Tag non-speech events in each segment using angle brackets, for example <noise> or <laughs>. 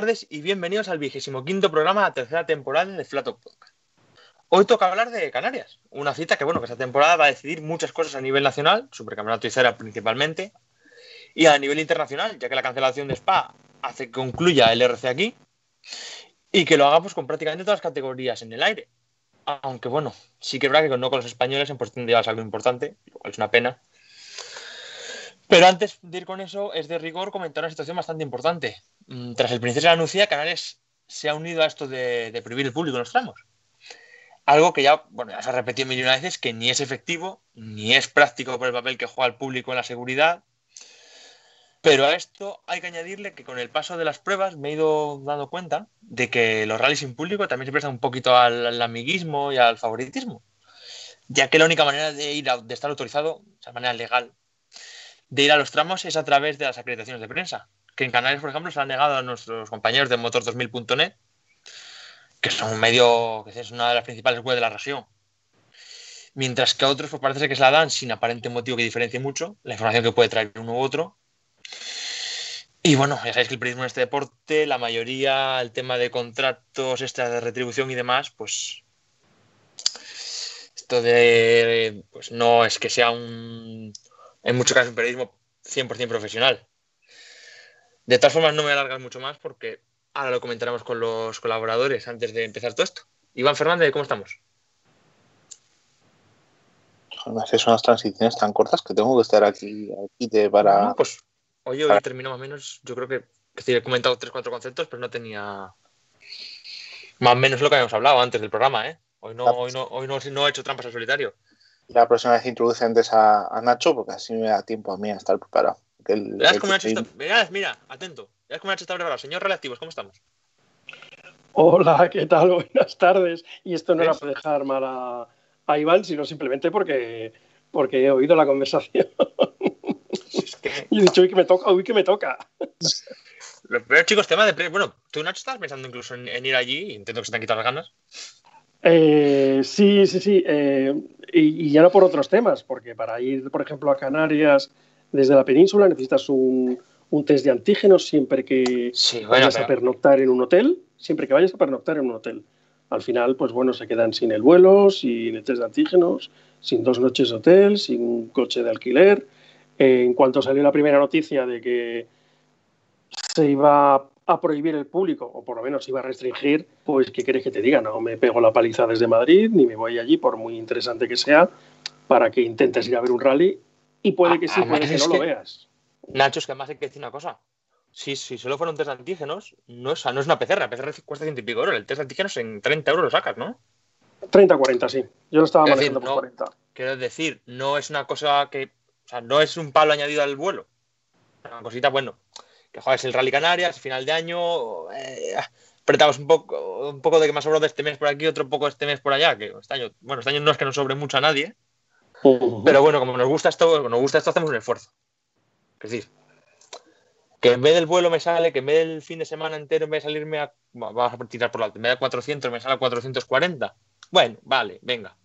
tardes y bienvenidos al vigésimo quinto programa de la tercera temporada de Flato Podcast. Hoy toca hablar de Canarias, una cita que bueno, que esta temporada va a decidir muchas cosas a nivel nacional, Supercampeonato Izera principalmente, y a nivel internacional, ya que la cancelación de Spa hace que concluya el RC aquí y que lo hagamos con prácticamente todas las categorías en el aire. Aunque bueno, sí que verdad que no con los españoles en posición de llevarse algo importante, lo cual es una pena. Pero antes de ir con eso, es de rigor comentar una situación bastante importante. Mm, Tras el Princesa de la Nucía, Canales se ha unido a esto de, de prohibir el público en los tramos. Algo que ya, bueno, ya se ha repetido mil y una veces, que ni es efectivo, ni es práctico por el papel que juega el público en la seguridad. Pero a esto hay que añadirle que con el paso de las pruebas me he ido dando cuenta de que los rallies sin público también se prestan un poquito al, al amiguismo y al favoritismo. Ya que la única manera de ir a- de estar autorizado, o sea, manera legal, de ir a los tramos es a través de las acreditaciones de prensa, que en Canarias, por ejemplo, se han negado a nuestros compañeros de Motor2000.net, que son un medio, que es una de las principales web de la región. Mientras que a otros, pues parece que se la dan sin aparente motivo que diferencie mucho la información que puede traer uno u otro. Y bueno, ya sabéis que el periodismo en este deporte, la mayoría, el tema de contratos extras de retribución y demás, pues esto de, pues no es que sea un, en muchos casos un periodismo 100% profesional. De todas formas, no me voy a alargar mucho más porque ahora lo comentaremos con los colaboradores antes de empezar todo esto. Iván Fernández, ¿cómo estamos? Me haces unas transiciones tan cortas que tengo que estar aquí, aquí de para. No, pues oye, hoy para- termino más o menos, yo creo que, he comentado tres, cuatro conceptos, pero no tenía más o menos lo que habíamos hablado antes del programa, ¿eh? Hoy no, hoy no, hoy no, no he hecho trampas al solitario. La próxima vez introduce antes a, a Nacho, porque así me da tiempo a mí a estar preparado. Que el- Verás el cómo Nacho está, verás, mira, atento, verás cómo Nacho está preparado. Señor Relativos, ¿cómo estamos? Hola, ¿qué tal? <laughs> Buenas tardes. Y esto no era ¿Ves? para dejar mal a, a Iván, sino simplemente porque, porque he oído la conversación <laughs> Es que, y he dicho, uy, que me toca, uy, que me toca. lo peor, chicos, tema de... pre- Bueno, tú, Nacho, estás pensando incluso en, en ir allí, y entiendo que se te han quitado las ganas. Eh, sí, sí, sí. eh, y, y ya no por otros temas, porque para ir, por ejemplo, a Canarias desde la península necesitas un, un test de antígenos siempre que Sí, bueno, vayas pero- a pernoctar en un hotel, siempre que vayas a pernoctar en un hotel. Al final, pues bueno, se quedan sin el vuelo, sin el test de antígenos, sin dos noches de hotel, sin un coche de alquiler. Eh, en cuanto salió la primera noticia de que se iba a prohibir el público, o por lo menos iba a restringir, pues ¿qué quieres que te diga? No me pego la paliza desde Madrid, ni me voy allí, por muy interesante que sea, para que intentes ir a ver un rally. Y puede que sí, Además, puede que no que- lo veas. Nacho, es que además hay que decir una cosa. Si, si solo fueron test de antígenos, no es, no es una PCR. La PCR cuesta ciento y pico euros. El test de antígenos en 30 euros lo sacas, ¿no? 30-40, sí. Yo lo estaba Es decir, manejando por no- 40. Quiero decir, no es una cosa que. O sea, no es un palo añadido al vuelo. Una cosita, bueno, que juegues el Rally Canarias, final de año. eh, apretamos un poco, un poco de que me ha sobrado este mes por aquí, otro poco este mes por allá. Que este año, bueno, este año no es que nos sobre mucho a nadie. Pero bueno, como nos gusta esto, como nos gusta esto, hacemos un esfuerzo. Es decir, que en vez del vuelo me sale, que en vez del fin de semana entero, en vez de salirme a. va- Vamos a tirar por la alto, en vez de 400, me sale a 440. Bueno, vale, venga.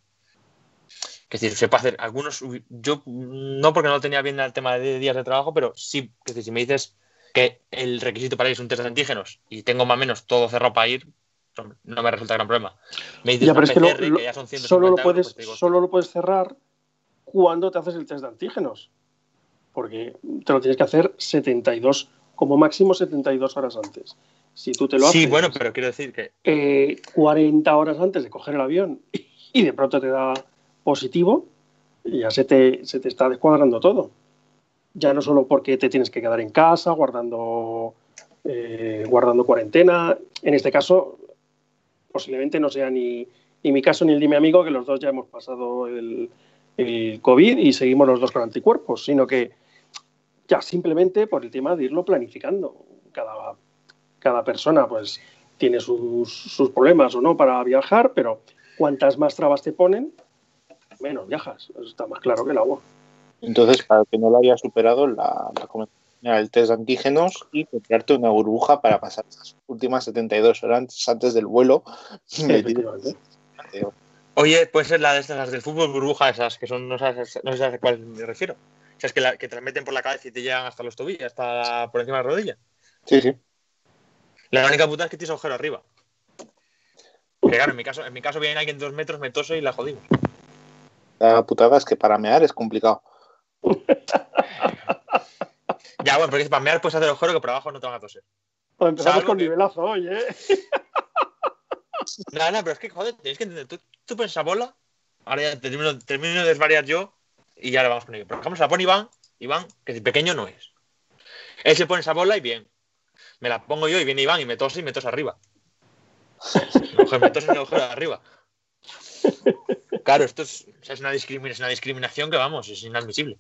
Es decir, se puede hacer algunos. Yo no porque no tenía bien el tema de días de trabajo, pero sí, es decir, si me dices que el requisito para ir es un test de antígenos y tengo más o menos todo cerrado para ir, no me resulta gran problema. Me dices Ya, pero es que lo- PCR, lo- que ya son 150 solo, lo euros, puedes, pues te digo, solo lo puedes cerrar cuando te haces el test de antígenos. Porque te lo tienes que hacer 72, como máximo 72 horas antes. Si tú te lo haces Sí, bueno, pero quiero decir que eh, 40 horas antes de coger el avión <laughs> y de pronto te da positivo, ya se te, se te está descuadrando todo. Ya no solo porque te tienes que quedar en casa guardando, eh, guardando cuarentena. En este caso, posiblemente no sea ni, ni mi caso ni el de mi amigo, que los dos ya hemos pasado el, el COVID y seguimos los dos con anticuerpos, sino que ya simplemente por el tema de irlo planificando. Cada, cada persona pues tiene sus, sus problemas o no para viajar, pero cuantas más trabas te ponen, menos viajas. Está más claro que el agua. Entonces, para que no lo haya superado, la era el test de antígenos y comprarte una burbuja para pasar esas últimas 72 horas antes, del vuelo. <laughs> Oye, puede ser la de estas las del fútbol burbuja, esas que son, no sabes, no sé a cuál me refiero. O sea, es que, la, que te las meten por la cabeza y te llegan hasta los tobillos, hasta la- por encima de la rodilla. Sí, sí. La única puta es que tienes agujero arriba. Que claro, en mi caso, en mi caso viene alguien dos metros, me tose y la jodimos. La putada es que para mear es complicado. <laughs> Ya, bueno, porque para mear puedes hacer agujero que por abajo no te van a toser. Pues empezamos Salvo con que- nivelazo hoy, ¿eh? No, no, pero es que, joder, tienes que entender. Tú, tú pones esa bola, ahora ya termino, termino de desvariar yo y ya le vamos con ello. Por ejemplo, se la pone Iván, Iván, que si pequeño no es. Él se pone esa bola y bien. Me la pongo yo y viene Iván y me tose y me tose arriba. Me tose en el agujero de arriba. Claro, esto es, o sea, es, una discriminación, es una discriminación que, vamos, es inadmisible.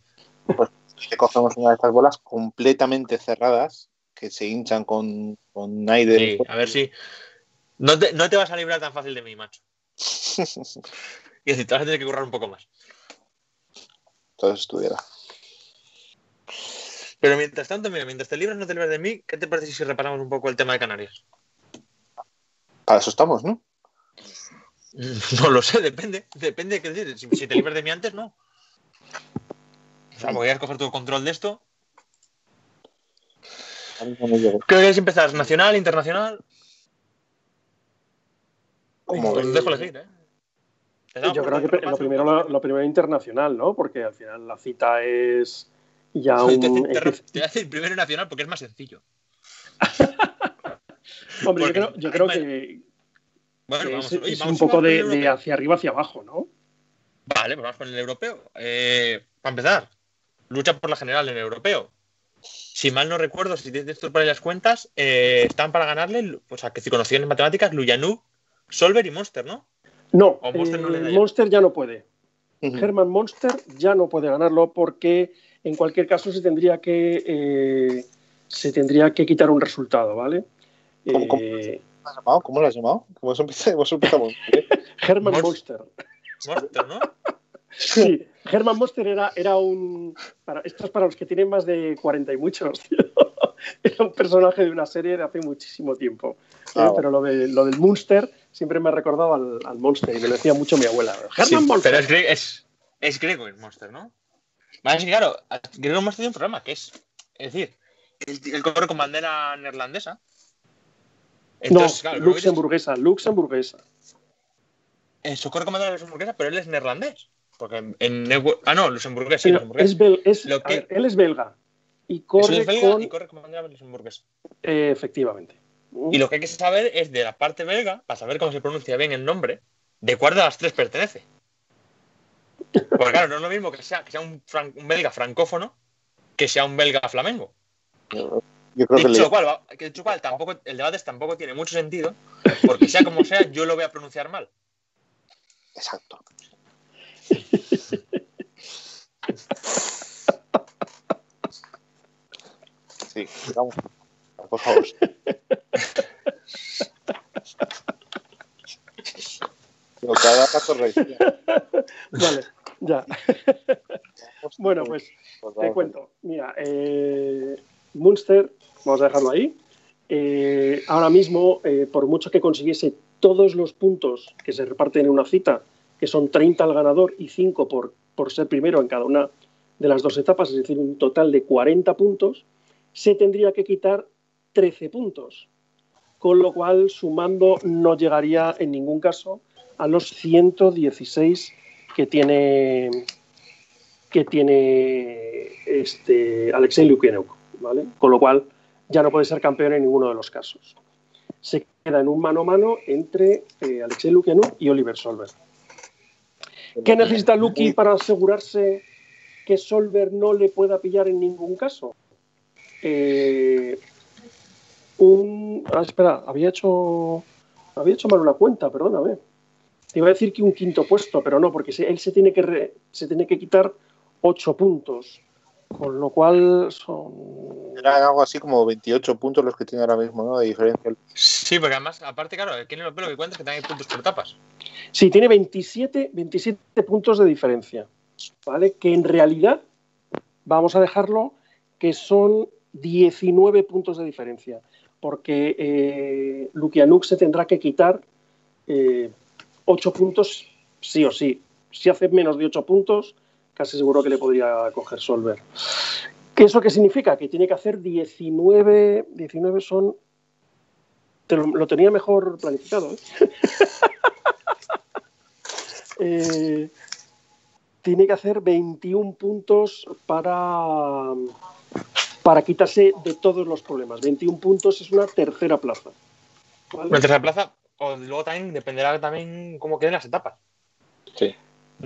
Te cogemos una de estas bolas completamente cerradas que se hinchan con, con aire. Sí, a ver si. No te, no te vas a librar tan fácil de mí, macho. <laughs> Y decir, te vas a tener que currar un poco más. Entonces estuviera. Pero mientras tanto, mira, mientras te libras, no te libras de mí, ¿qué te parece si repasamos un poco el tema de Canarias? Para eso estamos, ¿no? <laughs> No lo sé, depende. Depende, qué decir. Si, si te libras de mí antes, no. O sea, voy a coger todo el control de esto. ¿Qué queréis empezar? ¿Nacional, internacional? Como Os dejo elegir, ¿eh? Yo creo que lo primero, lo, lo primero internacional, ¿no? Porque al final la cita es ya Te voy a un... decir- te re- te voy a decir primero nacional porque es más sencillo. <laughs> Hombre, yo creo, yo creo hay que, Bueno, que vamos, es, oye, es vamos un poco de, hacia arriba hacia abajo, ¿no? Vale, pues vamos con el europeo. Eh, para empezar, lucha por la general en el europeo. Si mal no recuerdo, si tienes esto por ahí las cuentas, eh, están para ganarle, o sea, que si conocían en matemáticas, Luyanuk, Solver y Monster, ¿no? No, Monster no le eh, ya. Monster ya no puede. Ujú. Herman Monster ya no puede ganarlo porque en cualquier caso se tendría que eh, se tendría que quitar un resultado, ¿vale? ¿Cómo- cómo? Eh, ¿Cómo lo has llamado? ¿Cómo lo has llamado? ¿Cómo empezamos? Hemos empezado muy bien. <laughs> Herman Monster. Monster. Monster, ¿no? Sí, <laughs> Herman Monster era, era un. Para, esto es para los que tienen más de 40 y muchos, tío. <laughs> Era un personaje de una serie de hace muchísimo tiempo. ¿eh? Ah, Pero lo, de, lo del Monster siempre me ha recordado al, al Monster y me lo decía mucho mi abuela. Herman Sí, Monster. pero es, gre- es, es griego el Monster, ¿no? Vale, es que claro, Griego Monster tiene un problema, que es, es decir, el, el corre con bandera neerlandesa. Entonces, no, claro, luxemburguesa, luxemburguesa. eh, su corre con bandera luxemburguesa, pero él es neerlandés. Porque en, en Ah, no, luxemburgués, sí, es bel- es- Lo a que- ver, él es belga y corre es belga con. y corre con bandera luxemburguesa. eh, efectivamente. Y lo que hay que saber es de la parte belga, para saber cómo se pronuncia bien el nombre, de cuál de las tres pertenece. Porque claro, no es lo mismo que sea, que sea un, fran- un belga francófono que sea un belga flamengo. Yo creo que Dicho le, cual, dicho cual, tampoco, el debate tampoco tiene mucho sentido, porque sea como sea, yo lo voy a pronunciar mal. Exacto. Sí, vamos. Por favor. Lo que haga corrección. Vale, ya. Bueno, pues te cuento. Mira, eh, Munster, vamos a dejarlo ahí. Eh, ahora mismo, eh, por mucho que consiguiese todos los puntos que se reparten en una cita, que son 30 al ganador y 5 por, por ser primero en cada una de las dos etapas, es decir, un total de 40 puntos, se tendría que quitar 13 puntos. con lo cual sumando no llegaría en ningún caso a los 116 que tiene que tiene este Alexei Lukianuk, ¿vale? Con lo cual ya no puede ser campeón en ninguno de los casos. Se queda en un mano a mano entre eh, Alexei Lukianuk y Oliver Solver. ¿Qué necesita Luki para asegurarse que Solver no le pueda pillar en ningún caso? Eh, un. Ah, espera, había hecho. Había hecho mal una cuenta, perdóname. Te iba a decir que un quinto puesto, pero no, porque él se tiene que, se tiene que quitar ocho puntos. Con lo cual son. Eran algo así como 28 puntos los que tiene ahora mismo, ¿no? De diferencia. Sí, porque además, aparte, claro, el lo que cuenta es que también hay puntos por etapas. Sí, tiene 27, 27 puntos de diferencia. ¿Vale? Que en realidad, vamos a dejarlo, que son 19 puntos de diferencia. Porque eh, Lukianuk se tendrá que quitar eh, 8 puntos sí o sí. Si hace menos de 8 puntos, casi seguro que le podría coger Solver. ¿Qué eso qué significa? Que tiene que hacer 19, 19 son... Te lo, lo tenía mejor planificado. ¿eh? <laughs> eh, tiene que hacer 21 puntos para, para quitarse de todos los problemas. 21 puntos es una tercera plaza. ¿vale? Una tercera plaza, o luego también dependerá también cómo queden las etapas. Sí.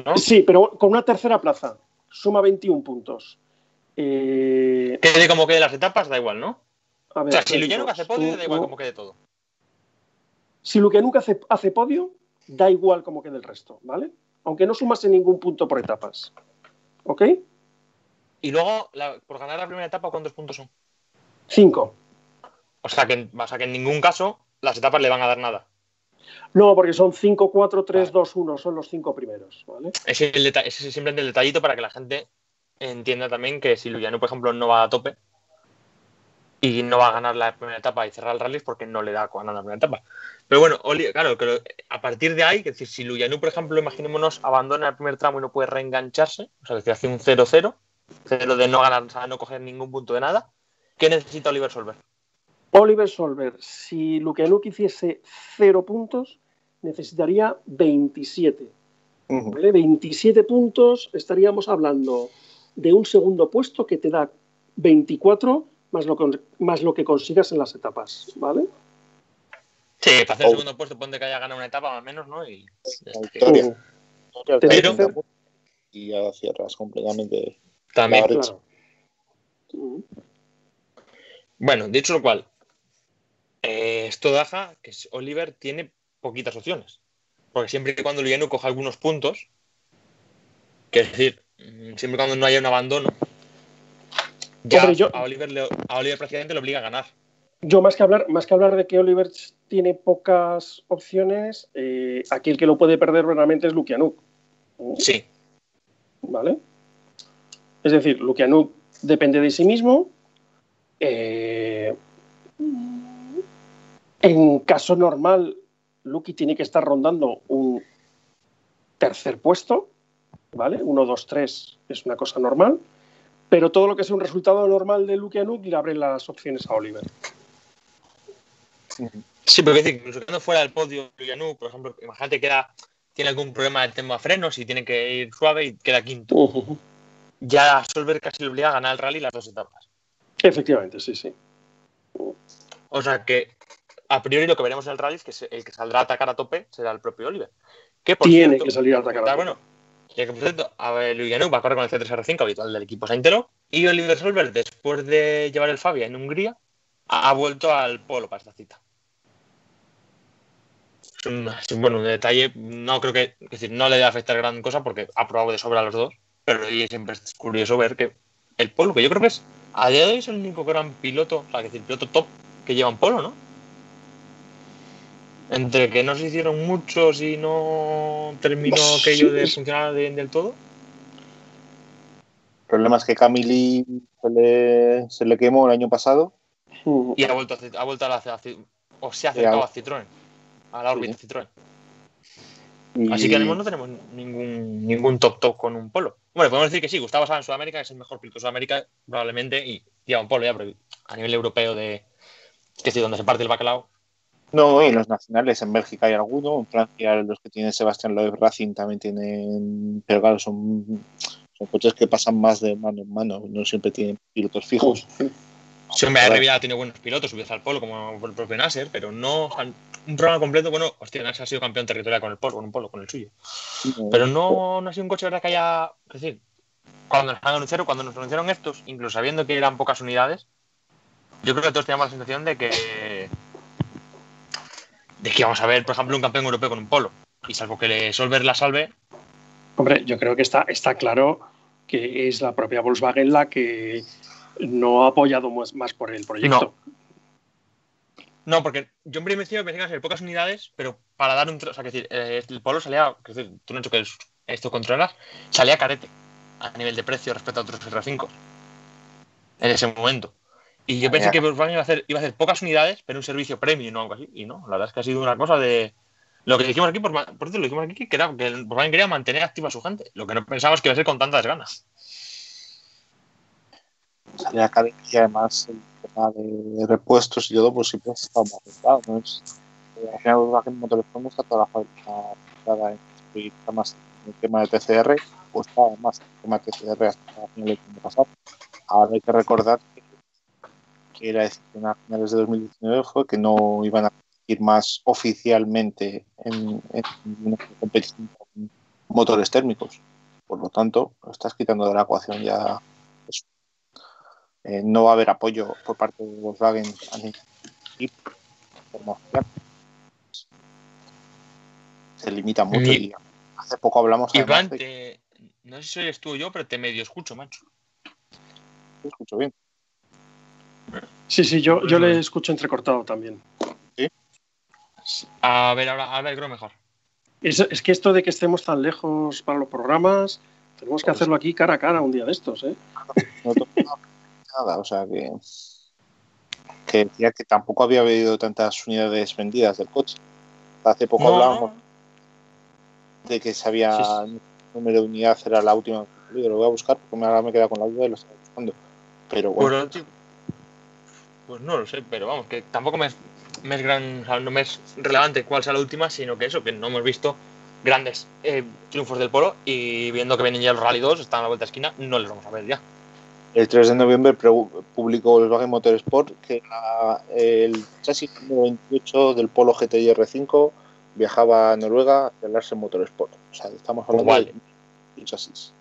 ¿No? Sí, pero con una tercera plaza suma 21 puntos. Eh, Quede como quede las etapas, da igual, ¿no? a ver, O sea, si Luciano dos, hace podio, da igual como quede todo. Si Lukianuk hace, hace podio, da igual como quede el resto, ¿vale? Aunque no sumase ningún punto por etapas. ¿Ok? Y luego, la- por ganar la primera etapa, ¿cuántos puntos son? Cinco. O sea, que, o sea, que en ningún caso las etapas le van a dar nada. No, porque son 5, 4, 3, 2, 1. Son los cinco primeros, ¿vale? Ese es, el es simplemente el detallito para que la gente entienda también que si Luciano, por ejemplo, no va a tope y no va a ganar la primera etapa y cerrar el rally es porque no le da con ganar la primera etapa. Pero bueno, Oli- claro, que a partir de ahí, que decir, si Luyanu, por ejemplo, imaginémonos, abandona el primer tramo y no puede reengancharse, o sea, que hace un 0-0, cero de no ganar, o sea, no coger ningún punto de nada, ¿qué necesita Oliver Solver? Oliver Solver, si Lukianuk hiciese 0 puntos, necesitaría 27. Ujú. ¿vale? 27 puntos, estaríamos hablando de un segundo puesto que te da 24 más lo, con- más lo que consigas en las etapas, ¿ale? Sí, para hacer el Oh. segundo puesto, ponte que haya ganado una etapa al menos, ¿no? Y victoria. Pero- Y ya cierras completamente. también. Claro. Bueno, dicho lo cual, eh, esto deja que Oliver tiene poquitas opciones. Porque siempre que cuando Luyanu coja algunos puntos, que es decir, mm, siempre y cuando no haya un abandono, ya Hombre, yo- a, Oliver le- a Oliver prácticamente le obliga a ganar. Yo más que hablar, más que hablar de que Oliver tiene pocas opciones, eh, aquí el que lo puede perder verdaderamente es Lukianuk. Sí, ¿Vale? Es decir, Lukianuk depende de sí mismo. eh, en caso normal, Luki tiene que estar rondando un tercer puesto, ¿vale? 1, 2, 3 es una cosa normal. Pero todo lo que sea un resultado normal de Lukianuk le abre las opciones a Oliver. sí, pero es decir, incluso quedando fuera del podio Luyanu, por ejemplo, imagínate que tiene algún problema del tema frenos y tiene que ir suave y queda quinto. Ya a Solver casi le obliga a ganar el rally las dos etapas. Efectivamente, sí, sí. O sea que a priori lo que veremos en el rally es que el que saldrá a atacar a tope será el propio Oliver. Que por Tiene cierto, que salir a atacar a tope. Bueno, que por cierto, a ver, Luis va a correr con el C3R5 habitual del equipo Saintero y Oliver Solver, después de llevar el Fabia en Hungría, ha, vuelto al polo para esta cita. Es un, es bueno, un detalle, no creo que, es decir, no le debe afectar gran cosa porque ha probado de sobra a los dos, pero siempre es curioso ver que el polo, que yo creo que es, a día de hoy es el único gran piloto, o sea, que decir, piloto top que lleva un polo, ¿no? Entre que no se hicieron muchos y no terminó Sí. aquello de funcionar de- del todo. El problema es que Camili se le, se le quemó el año pasado. Y ha vuelto a, ha vuelto a la, a o se ha Sí, acercado a Citroën, a la órbita Citroën. Y Así que mismo no tenemos ningún, ningún top top con un polo. Bueno, podemos decir que sí, Gustavo Sá en Sudamérica es el mejor piloto de Sudamérica, probablemente, y lleva un polo ya, pero a nivel europeo de. Que es donde se parte el bacalao, No, y los nacionales en Bélgica hay alguno, en Francia los que tiene Sebastián Loeb Racing también tienen, pero claro, son, son coches que pasan más de mano en mano, no siempre tienen pilotos fijos. Sí, hombre, Rivia tiene buenos pilotos, subidos al polo, como el propio Nasser, pero no un programa completo. Bueno, hostia, Nasser ha sido campeón territorial con el polo, con un polo, con el suyo. Pero no, no ha sido un coche, ¿verdad? Que haya. Es decir, cuando nos anunciaron, cuando nos anunciaron estos, incluso sabiendo que eran pocas unidades, yo creo que todos teníamos la sensación de que. De que íbamos a ver, por ejemplo, un campeón europeo con un polo. Y salvo que le Solver la salve. Hombre, yo creo que está, está claro que es la propia Volkswagen la que no ha apoyado más, más por el proyecto. No. porque yo en principio pensé que iban a ser pocas unidades, pero para dar un. O sea, que decir, eh, el polo salía. Que decir, tú no que esto controlas, salía carete a nivel de precio respecto a otros R5 en ese momento. Y yo pensé que Volkswagen iba a, hacer, iba a hacer pocas unidades, pero un servicio premium o algo así. Y no, la verdad es que ha sido una cosa de. Lo que dijimos aquí, por, por cierto, lo dijimos aquí, que, era, que Volkswagen quería mantener activa a su gente. Lo que no pensábamos que iba a ser con tantas ganas y además el tema de repuestos y todo, pues siempre más afectado. ¿no? Es, eh, al final, Volkswagen Motores está toda la fábrica en más en el tema de TCR, pues está más el tema de TCR hasta finales del año pasado. Ahora hay que recordar que, la decisión a finales de 2019 fue que no iban a ir más oficialmente en, en una competición con motores térmicos. Por lo tanto, lo estás quitando de la ecuación ya. Eh, no va a haber apoyo por parte de Volkswagen a y se limita mucho y, hace poco hablamos Iván, te... no sé si eres tú o yo pero te medio escucho macho. Te escucho bien sí, sí, yo, yo le escucho entrecortado también ¿Sí? a ver, ahora, ahora creo mejor es, es, que esto de que estemos tan lejos para los programas tenemos que pues hacerlo aquí cara a cara un día de estos ¿eh? no, no, nada, o sea que, que decía que tampoco había habido tantas unidades vendidas del coche. Hace poco no. hablábamos de que sabía sí, sí. número de unidad era la última lo voy a buscar porque ahora me he quedado con la duda y lo estoy buscando. Pero bueno. Pues, pues no lo sé, pero vamos, que tampoco me es, me es gran, o sea, no me es relevante cuál sea la última, sino que eso, que no hemos visto grandes eh, triunfos del polo y viendo que vienen ya los Rally 2, están a la vuelta de esquina, no les vamos a ver ya. El 3 de noviembre publicó Volkswagen Motorsport que la, el chasis 28 del Polo GTI R5 viajaba a Noruega hacia el Larsen Motorsport. O sea, estamos hablando vale. de chasis.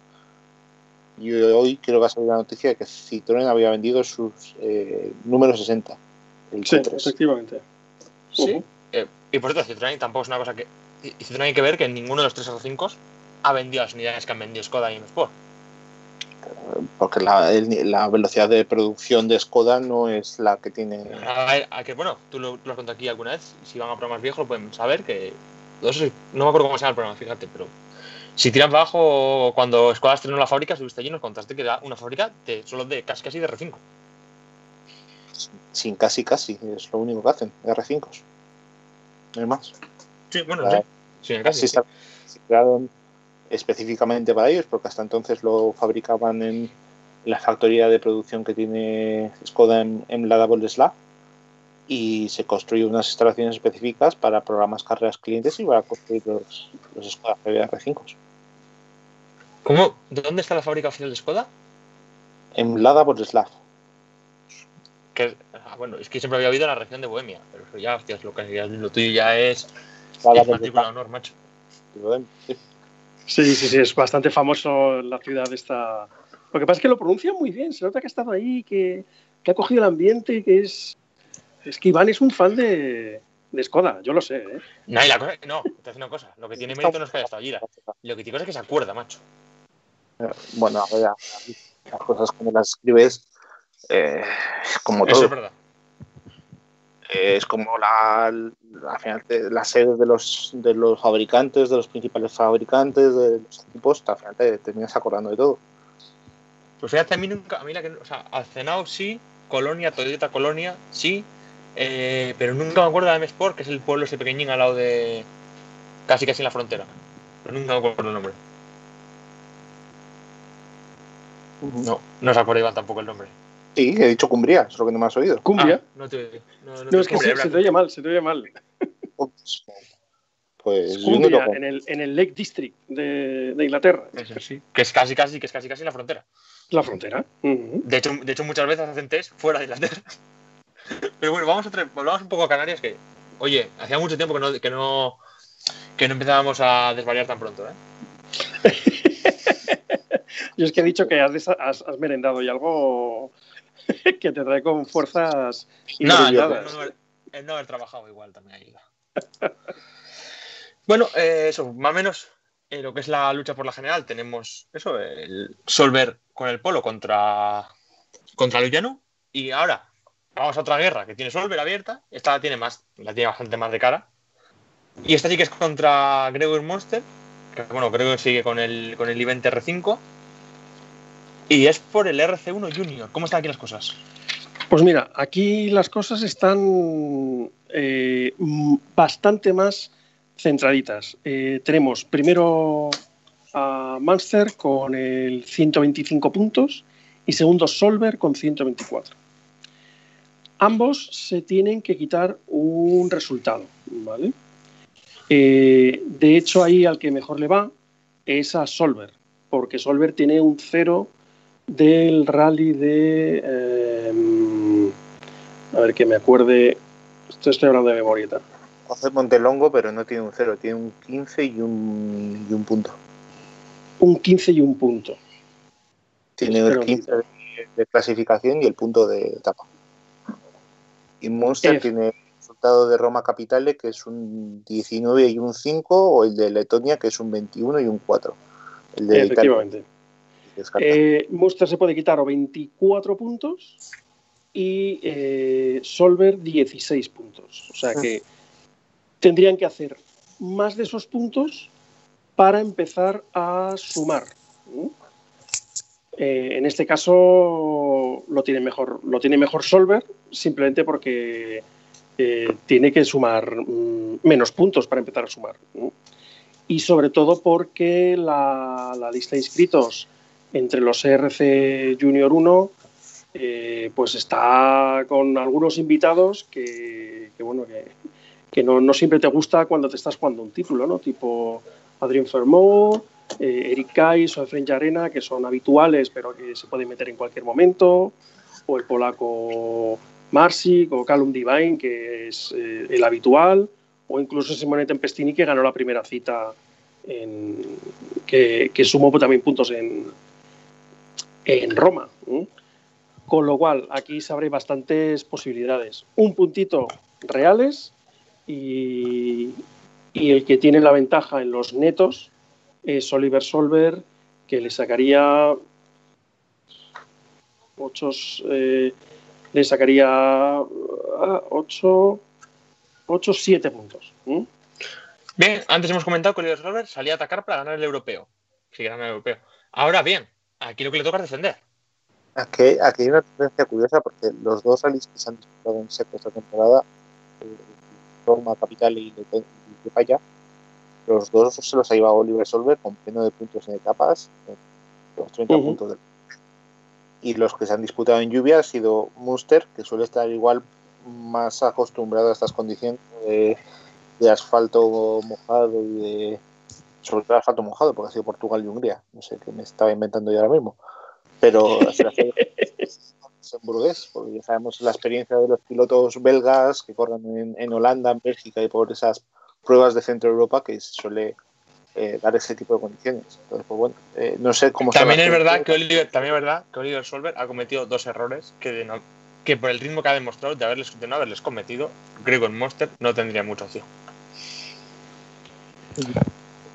Y hoy creo que ha salido la noticia de que Citroën había vendido sus eh, número 60. El sí, C3. efectivamente. Sí. Uh -huh. eh, y por cierto, Citroën tampoco es una cosa que. Y Citroën hay que ver que ninguno de los 3 R5 ha vendido las unidades que han vendido Skoda y M-Sport porque la, la, velocidad de producción de Skoda no es la que tiene. A ver, a que, bueno, tú lo, lo, has contado aquí alguna vez, si van a programas viejos lo pueden saber que. No, sé, no me acuerdo cómo se llama el programa, fíjate, pero. Si tiras bajo, cuando Skoda estrenó la fábrica, subiste allí y nos contaste que era una fábrica de, solo de casi casi de R5. Sin casi casi, es lo único que hacen, R5. No hay más. Sí, bueno, sí. sí casi. Sí, se crearon específicamente para ellos, porque hasta entonces lo fabricaban en la factoría de producción que tiene Skoda en, en la Double y se construyó unas instalaciones específicas para programas carreras clientes y para construir los, los Skoda GBR5. ¿Cómo? ¿Dónde está la fábrica oficial de Skoda? En Lada Boleslav. Que, ah, bueno, es que siempre había habido en la región de Bohemia, pero eso ya, hostias, lo, que, lo tuyo ya es, es matrícula honor, macho. Sí. Sí, sí, sí, es bastante famoso la ciudad esta. Lo que pasa es que lo pronuncia muy bien, se nota que ha estado ahí, que, que ha cogido el ambiente, que es. Es que Iván es un fan de, de Skoda, yo lo sé, ¿eh? No, y la cosa, no, te hace una cosa, lo que tiene mérito no es que haya estado allí, lo que tiene es que se acuerda, macho. Bueno, a ver, las cosas como las escribes, eh, como todo. Eso es verdad es como la, la, final, la sede de los, de los fabricantes, de los principales fabricantes, de los equipos, al final te terminas acordando de todo. Pues fíjate, a mí nunca, a mí la que, o sea, Alcenao sí, Colonia, Toyota Colonia, sí, eh, pero nunca me acuerdo de M Sport, que es el pueblo ese pequeñín al lado de, casi casi en la frontera, pero nunca me acuerdo el nombre. Uh -huh. No, no se acuerda Iván tampoco el nombre. Sí, he dicho Cumbria, es lo que no me has oído. ¿Cumbria? Ah, no, te, no, no, no, es que se, se, te oye mal, se te oye mal. Pues Cumbria, en, el, en el Lake District de, de Inglaterra. Eso sí. Que es casi, casi, que es casi, casi la frontera. La frontera. De hecho, de hecho, muchas veces hacen test fuera de Inglaterra. Pero bueno, vamos, a volvamos un poco a Canarias, que, oye, hacía mucho tiempo que no, que no, que no empezábamos a desvariar tan pronto, ¿eh? <laughs> Yo es que he dicho que has, desa- has- has merendado y algo <laughs> que te trae con fuerzas No, no, no haber- el no haber trabajado igual también ayuda. <laughs> bueno, eh, eso, más o menos eh, lo que es la lucha por la general, tenemos eso, el Solver con el polo contra, contra Luyanu. Y ahora vamos a otra guerra que tiene Solver abierta. Esta la tiene más, la tiene bastante más de cara. Y esta sí que es contra Gregor Monster. Que bueno, Gregor sigue con el, con el Event R5. Y es por el RC1 Junior. ¿Cómo están aquí las cosas? Pues mira, aquí las cosas están eh, bastante más centraditas. Eh, tenemos primero a Munster con el 125 puntos y segundo Solver con 124. Ambos se tienen que quitar un resultado, ¿vale? Eh, de hecho, ahí al que mejor le va es a Solver, porque Solver tiene un cero del rally de. eh, a ver que me acuerde. Esto estoy hablando de memorieta. Hace Montelongo, pero no tiene un 0, tiene un 15 y un, y un punto. Un 15 y un punto. Tiene el un 15 de, de clasificación y el punto de etapa. Y Monster tiene el resultado de Roma Capitale, que es un 19 y un 5, o el de Letonia, que es un 21 y un 4. El de Efectivamente. Eh, Munster se puede quitar o 24 puntos y eh, Solver 16 puntos. O sea que tendrían que hacer más de esos puntos para empezar a sumar. ¿no? Eh, en este caso lo tiene mejor, lo tiene mejor Solver, simplemente porque eh, tiene que sumar mm, menos puntos para empezar a sumar. Y sobre todo porque la, lista de inscritos entre los ERC Junior 1 eh, pues está con algunos invitados que, bueno que, no, no siempre te gusta cuando te estás jugando un título, ¿no? Tipo Adrien Fermot, eh, Eric Kais o Efren Arena, que son habituales pero que se pueden meter en cualquier momento, o el polaco Marsik o Callum Divine, que es eh, el habitual, o incluso Simone Tempestini, que ganó la primera cita, que, sumó también puntos en, en Roma. Con lo cual, aquí se abren bastantes posibilidades. Un puntito reales y el que tiene la ventaja en los netos es Oliver Solver, que le sacaría 8, le sacaría 8, 8 7 puntos. ¿eh? Bien, antes hemos comentado que Oliver Solver salía a atacar para ganar el europeo. Si gana el europeo. Ahora bien, aquí lo que le toca es defender. Aquí, aquí hay una tendencia curiosa porque los dos rallies que se han disputado en seco esta temporada, eh, Roma, Capital y Lepaya, los dos se los ha llevado Oliver Solver con pleno de puntos en etapas, los 30 Ujú. puntos del y los que se han disputado en lluvia ha sido Munster, que suele estar igual más acostumbrado a estas condiciones de, de asfalto mojado y de sobre todo asfalto mojado, porque ha sido Portugal y Hungría, no sé qué me estaba inventando yo ahora mismo, pero <laughs> luxemburgués, porque ya sabemos la experiencia de los pilotos belgas que corren en, en Holanda, en Bélgica y por esas pruebas de Centro Europa que suele eh, dar ese tipo de condiciones. Entonces, pues bueno, eh, no sé cómo También es verdad que Oliver, también es verdad que Oliver Solver ha cometido dos errores que, de no- que por el ritmo que ha demostrado de, haberles, de no haberles cometido, Gregor Monster no tendría mucha opción.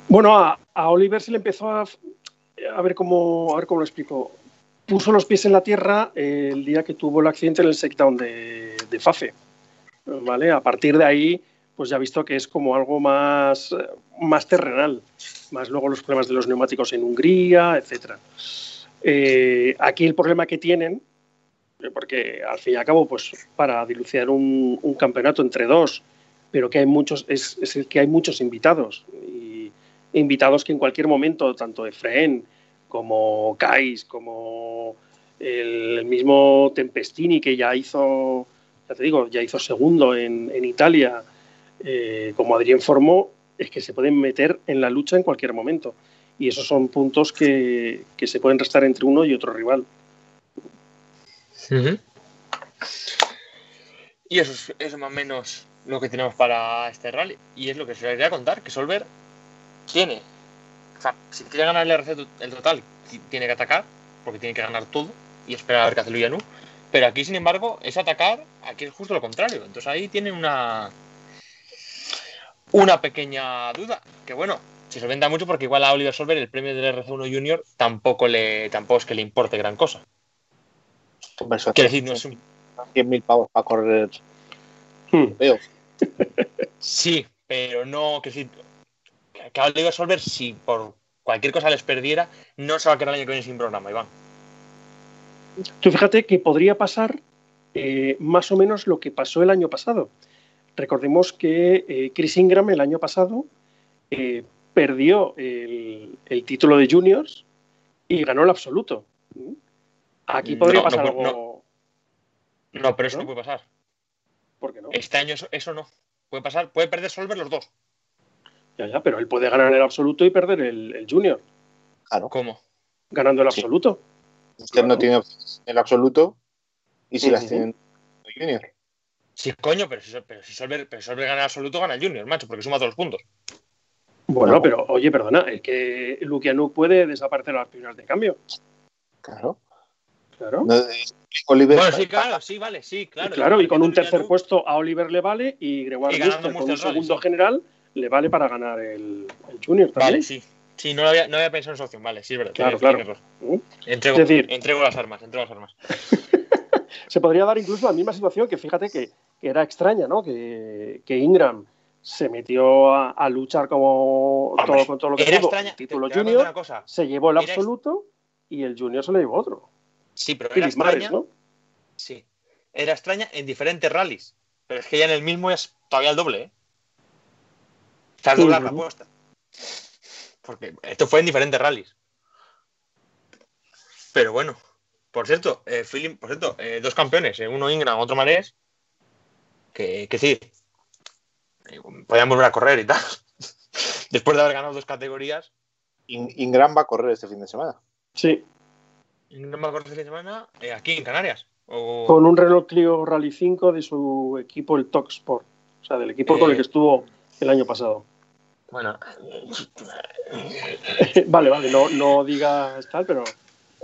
Bueno, a, a Oliver se le empezó a, a ver cómo a ver cómo lo explico. Puso los pies en la tierra eh, el día que tuvo el accidente en el shakedown de, de Fafe. ¿Vale? A partir de ahí, pues ya ha visto que es como algo más, más terrenal. Más luego los problemas de los neumáticos en Hungría, etcétera. Eh, aquí el problema que tienen, eh, porque al fin y al cabo, pues para dilucidar un, un campeonato entre dos, pero que hay muchos, es, el que hay muchos invitados. Y invitados que en cualquier momento, tanto Efraín como Kais, como el mismo Tempestini, que ya hizo, ya te digo, ya hizo segundo en, en Italia, eh, como Adrián informó, es que se pueden meter en la lucha en cualquier momento. Y esos son puntos que, que se pueden restar entre uno y otro rival. Y eso es, eso más o menos lo que tenemos para este rally. Y es lo que se les quería contar, que Solver tiene, o sea, si quiere ganar el RC to- el total, ti- tiene que atacar, porque tiene que ganar todo y esperar a ver qué hace Luyanu. Pero aquí, sin embargo, es atacar, aquí es justo lo contrario. Entonces ahí tiene una una pequeña duda, que bueno, se solventa mucho porque igual a Oliver Solver el premio del RC1 Junior tampoco le tampoco es que le importe gran cosa. Hombre, Quiero decir, no es un 100.000 pavos para correr. Hmm. Veo. Sí, pero no, que si que a Oliver Solver, si por cualquier cosa les perdiera, no se va a quedar el año que viene sin programa, Iván. Tú fíjate que podría pasar eh, más o menos lo que pasó el año pasado. Recordemos que eh, Chris Ingram el año pasado eh, perdió el, el título de juniors y ganó el absoluto. Aquí podría No, pasar no, algo. No, pero eso no, ¿No? puede pasar. ¿Por qué no? Este año eso, eso no. Puede pasar, puede perder Solver los dos. Ya, ya, pero él puede ganar el absoluto y perder el, el junior, Claro. ¿Cómo? ganando el Sí. absoluto. Usted no tiene el absoluto y si las tienen Junior. Sí, coño, pero si, pero si Solver, pero Solver gana el absoluto, gana el Junior, macho, porque suma todos los puntos. Bueno, No. pero oye, perdona, es que Lukianuk puede desaparecer a las primeras de cambio. Claro. Claro. No, Oliver Bueno, sí, claro, sí, vale, sí, claro. Claro, y con un tercer puesto a Oliver le vale y Gregoire Y Buster con un segundo sí. general le vale para ganar el, el Junior también. Vale, sí. Sí, no, lo había, no había pensado en esa opción, vale, sí, es verdad. Claro, claro. ¿Mm? Entrego, Es decir- entrego las armas, entrego las armas. <laughs> Se podría dar incluso la misma situación que fíjate que, que era extraña, ¿no? Que, que Ingram se metió a, a luchar como Hombre, todo con todo lo que Era pudo. extraña. Título te- te Junior una cosa. se llevó el era absoluto y el Junior se le llevó otro. Sí, pero era extraña. Sí. Era extraña en diferentes rallies. Pero es que ya en el mismo es todavía el doble, ¿eh? O sea, es doblar la apuesta. Porque esto fue en diferentes rallies. Pero bueno. Por cierto, eh, Philip- por cierto, eh, dos campeones, eh, uno Ingram, otro Marés. Que, que sí. eh, Podían volver a correr y tal. <laughs> Después de haber ganado dos categorías. In- Ingram va a correr este fin de semana. Sí, Ingram va a correr este fin de semana eh, aquí en Canarias. O... con un Renault Clio Rally 5 de su equipo, el Talk Sport. O sea, del equipo con el Eh. que estuvo el año pasado. Bueno, <laughs> vale, vale, no, no digas tal, pero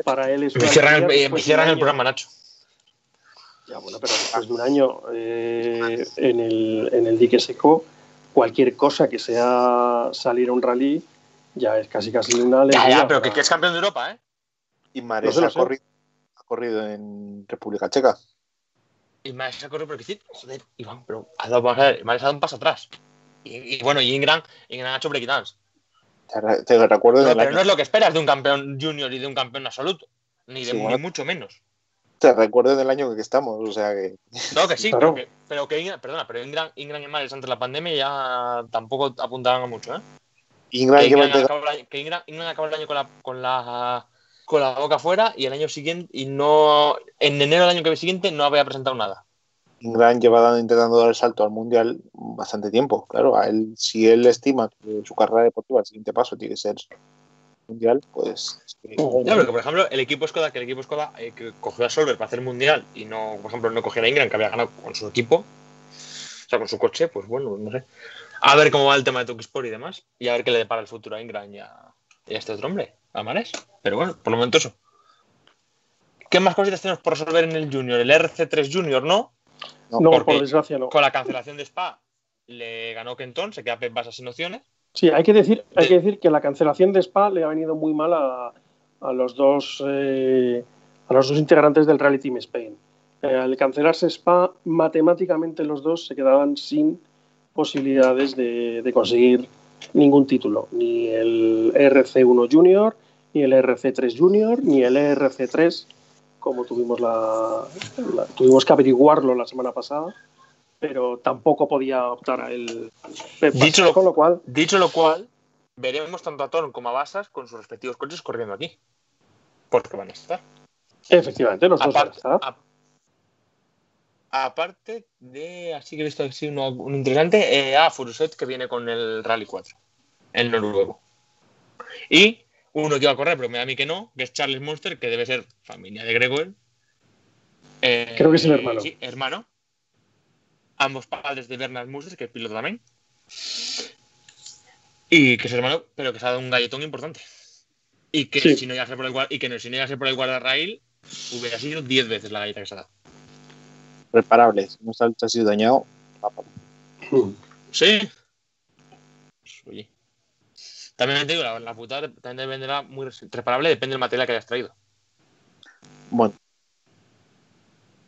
para él es me cierran, el, eh, me cierran el programa, Nacho. Ya, bueno, pero después de un año eh, en, el, en el dique seco, cualquier cosa que sea salir a un rally ya es casi casi una Ya, alegría. ya, pero que, que es campeón de Europa, ¿eh? Y Mares ha, sé. corrido, ha corrido en República Checa. Y Mares ha corrido por decir, joder, Iván, pero ha dado, vamos a ver, Mares ha dado un paso atrás. Y, y bueno, y Ingram, Ingram ha hecho breakdance. Te, te recuerdo pero no es lo que esperas de un campeón junior y de un campeón absoluto. Ni, de, Sí, ni bueno. mucho menos. Te recuerdo del año en que estamos. O sea que No, que sí, pero que, pero que Ingram, perdona, pero Ingram, Ingram y Mares antes de la pandemia ya tampoco apuntaban a mucho, ¿eh? Ingram Que Ingram, acabó el año, que Ingram- Ingram el año con la, con la con la boca afuera y el año siguiente y no en enero del año que siguiente no había presentado nada. Ingram lleva dando- intentando dar el salto al mundial bastante tiempo. Claro, a él, si él estima que su carrera deportiva, el siguiente paso tiene que ser mundial, pues. Ya, porque por ejemplo, el equipo Skoda, que el equipo Skoda eh, que cogió a Solver para hacer el mundial y no, por ejemplo, no cogió a Ingram, que había ganado con su equipo, o sea, con su coche, pues bueno, no sé. A ver cómo va el tema de Tokisport y demás, y a ver qué le depara el futuro a Ingram y a, y a este otro hombre, a Mares. Pero bueno, por lo momento eso. ¿Qué más cositas tenemos por resolver en el Junior? El RC3 Junior, ¿no? No, porque- por desgracia no. Con la cancelación de Spa le ganó Kenton, se queda Pep Basas sin opciones. Sí, hay que decir, hay Sí. que decir que la cancelación de Spa le ha venido muy mal a, a los dos eh, a los dos integrantes del Rally Team Spain. Eh, al cancelarse Spa, matemáticamente los dos se quedaban sin posibilidades de, de conseguir ningún título, ni el RC1 Junior, ni el RC3 Junior, ni el RC3, como tuvimos la, la- tuvimos que averiguarlo la semana pasada, pero tampoco podía optar a él. Dicho lo- con lo cual Dicho lo cual, veremos tanto a Torn como a Basas con sus respectivos coches corriendo aquí. Porque van a estar. Efectivamente, los dos van a Aparte, estar. a- aparte de, así que he visto así uno, uno interesante, eh, a Furuset que viene con el Rally 4, el noruego. Y uno que iba a correr, pero me da a mí que no, que es Charles Munster, que debe ser familia de Gregor. Eh, Creo que es el hermano. Sí, hermano. Ambos padres de Bernard Munster, que es piloto también. Y que es hermano, pero que se ha dado un galletón importante. Y que Sí. si no llegase por el y que no, si no llegase por el guardarraíl, hubiera sido 10 veces la galleta que se ha dado. Reparable. Si no está el chasis dañado, va para- Sí. Pues, oye. También te digo, la, la putada también dependerá muy reparable, depende del material que hayas traído. Bueno.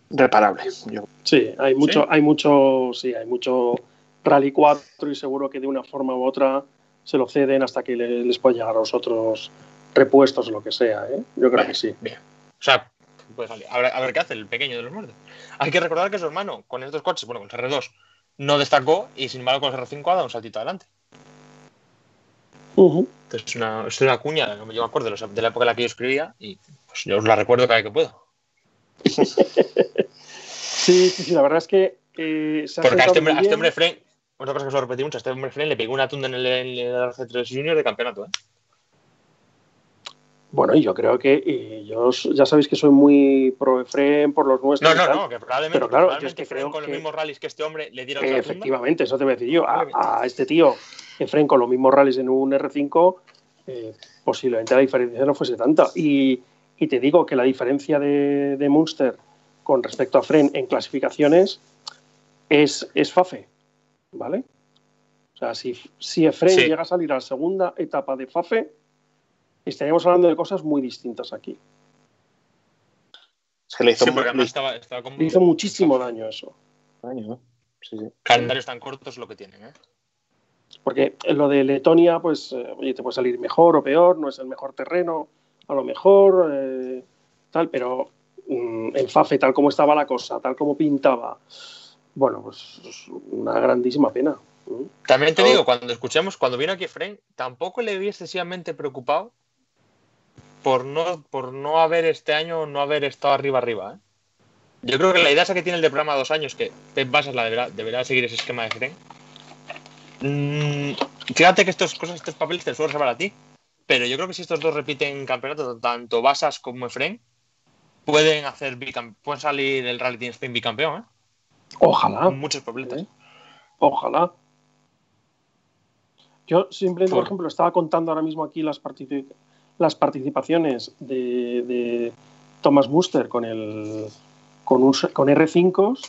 Reparable. Yo, Sí, hay mucho, ¿Sí? hay mucho, sí, hay mucho Rally 4 y seguro que de una forma u otra se lo ceden hasta que le- les pueda llegar a los otros repuestos o lo que sea, ¿eh? Yo creo Vale, que sí. Bien. O sea, puede salir. A ver, a ver qué hace el pequeño de los muertos. Hay que recordar que su hermano, con estos coches, bueno, con los R2, no destacó y sin embargo con los R5 ha dado un saltito adelante. Ujú. Entonces es una, es una cuña, no me- yo me acuerdo de la época en la que yo escribía y pues yo os la recuerdo cada vez que puedo. Sí, sí, sí, la verdad es que eh, se Porque a este hombre, a este hombre otra cosa que suelo repetir mucho, a este hombre Fren le pegó una tunda en el, en el RC3 Junior de campeonato. ¿eh? Bueno, y yo creo que yo ya sabéis que soy muy pro Efrem por los nuestros. No, no, no, que probablemente, Pero claro, yo es que creo con los mismos rallies que este hombre le dieron Eh, efectivamente, eso te voy a decir yo. A este tío, Efren, con los mismos rallies en un R5, eh, posiblemente la diferencia no fuese tanta. Y, y te digo que la diferencia de, de Munster con respecto a Fren en clasificaciones es, es FAFE, ¿vale? O sea, si, si Efren Sí. llega a salir a la segunda etapa de FAFE, estaríamos hablando de cosas muy distintas aquí. es que le hizo, Sí, estaba, estaba como Le hizo muchísimo daño eso. daño, ¿no? Sí, sí. calendarios tan cortos lo que tienen. ¿eh? Porque lo de Letonia, pues, eh, oye, te puede salir mejor o peor, no es el mejor terreno, a lo mejor, eh, tal, pero mm, en Fafe, tal como estaba la cosa, tal como pintaba, bueno, pues es una grandísima pena. También te digo, cuando escuchemos, cuando vino aquí Efraín, tampoco le vi excesivamente preocupado por no, por no haber este año, no haber estado arriba arriba. ¿eh? Yo creo que la idea esa que tiene el de programa dos años, que Pep Basas la deberá, deberá seguir ese esquema de Efraín. Mm, fíjate que estas cosas, estos papeles te los suelo reservar a ti. Pero yo creo que si estos dos repiten campeonato, tanto Basas como Efraín, pueden hacer pueden salir el Rally Team Spain bicampeón, ¿eh? Ojalá, Con muchos papeletas. ¿eh? ojalá. Yo simplemente, por Por- ejemplo, estaba contando ahora mismo aquí las, partici- las participaciones de, de Thomas Muster con el con, un, con R5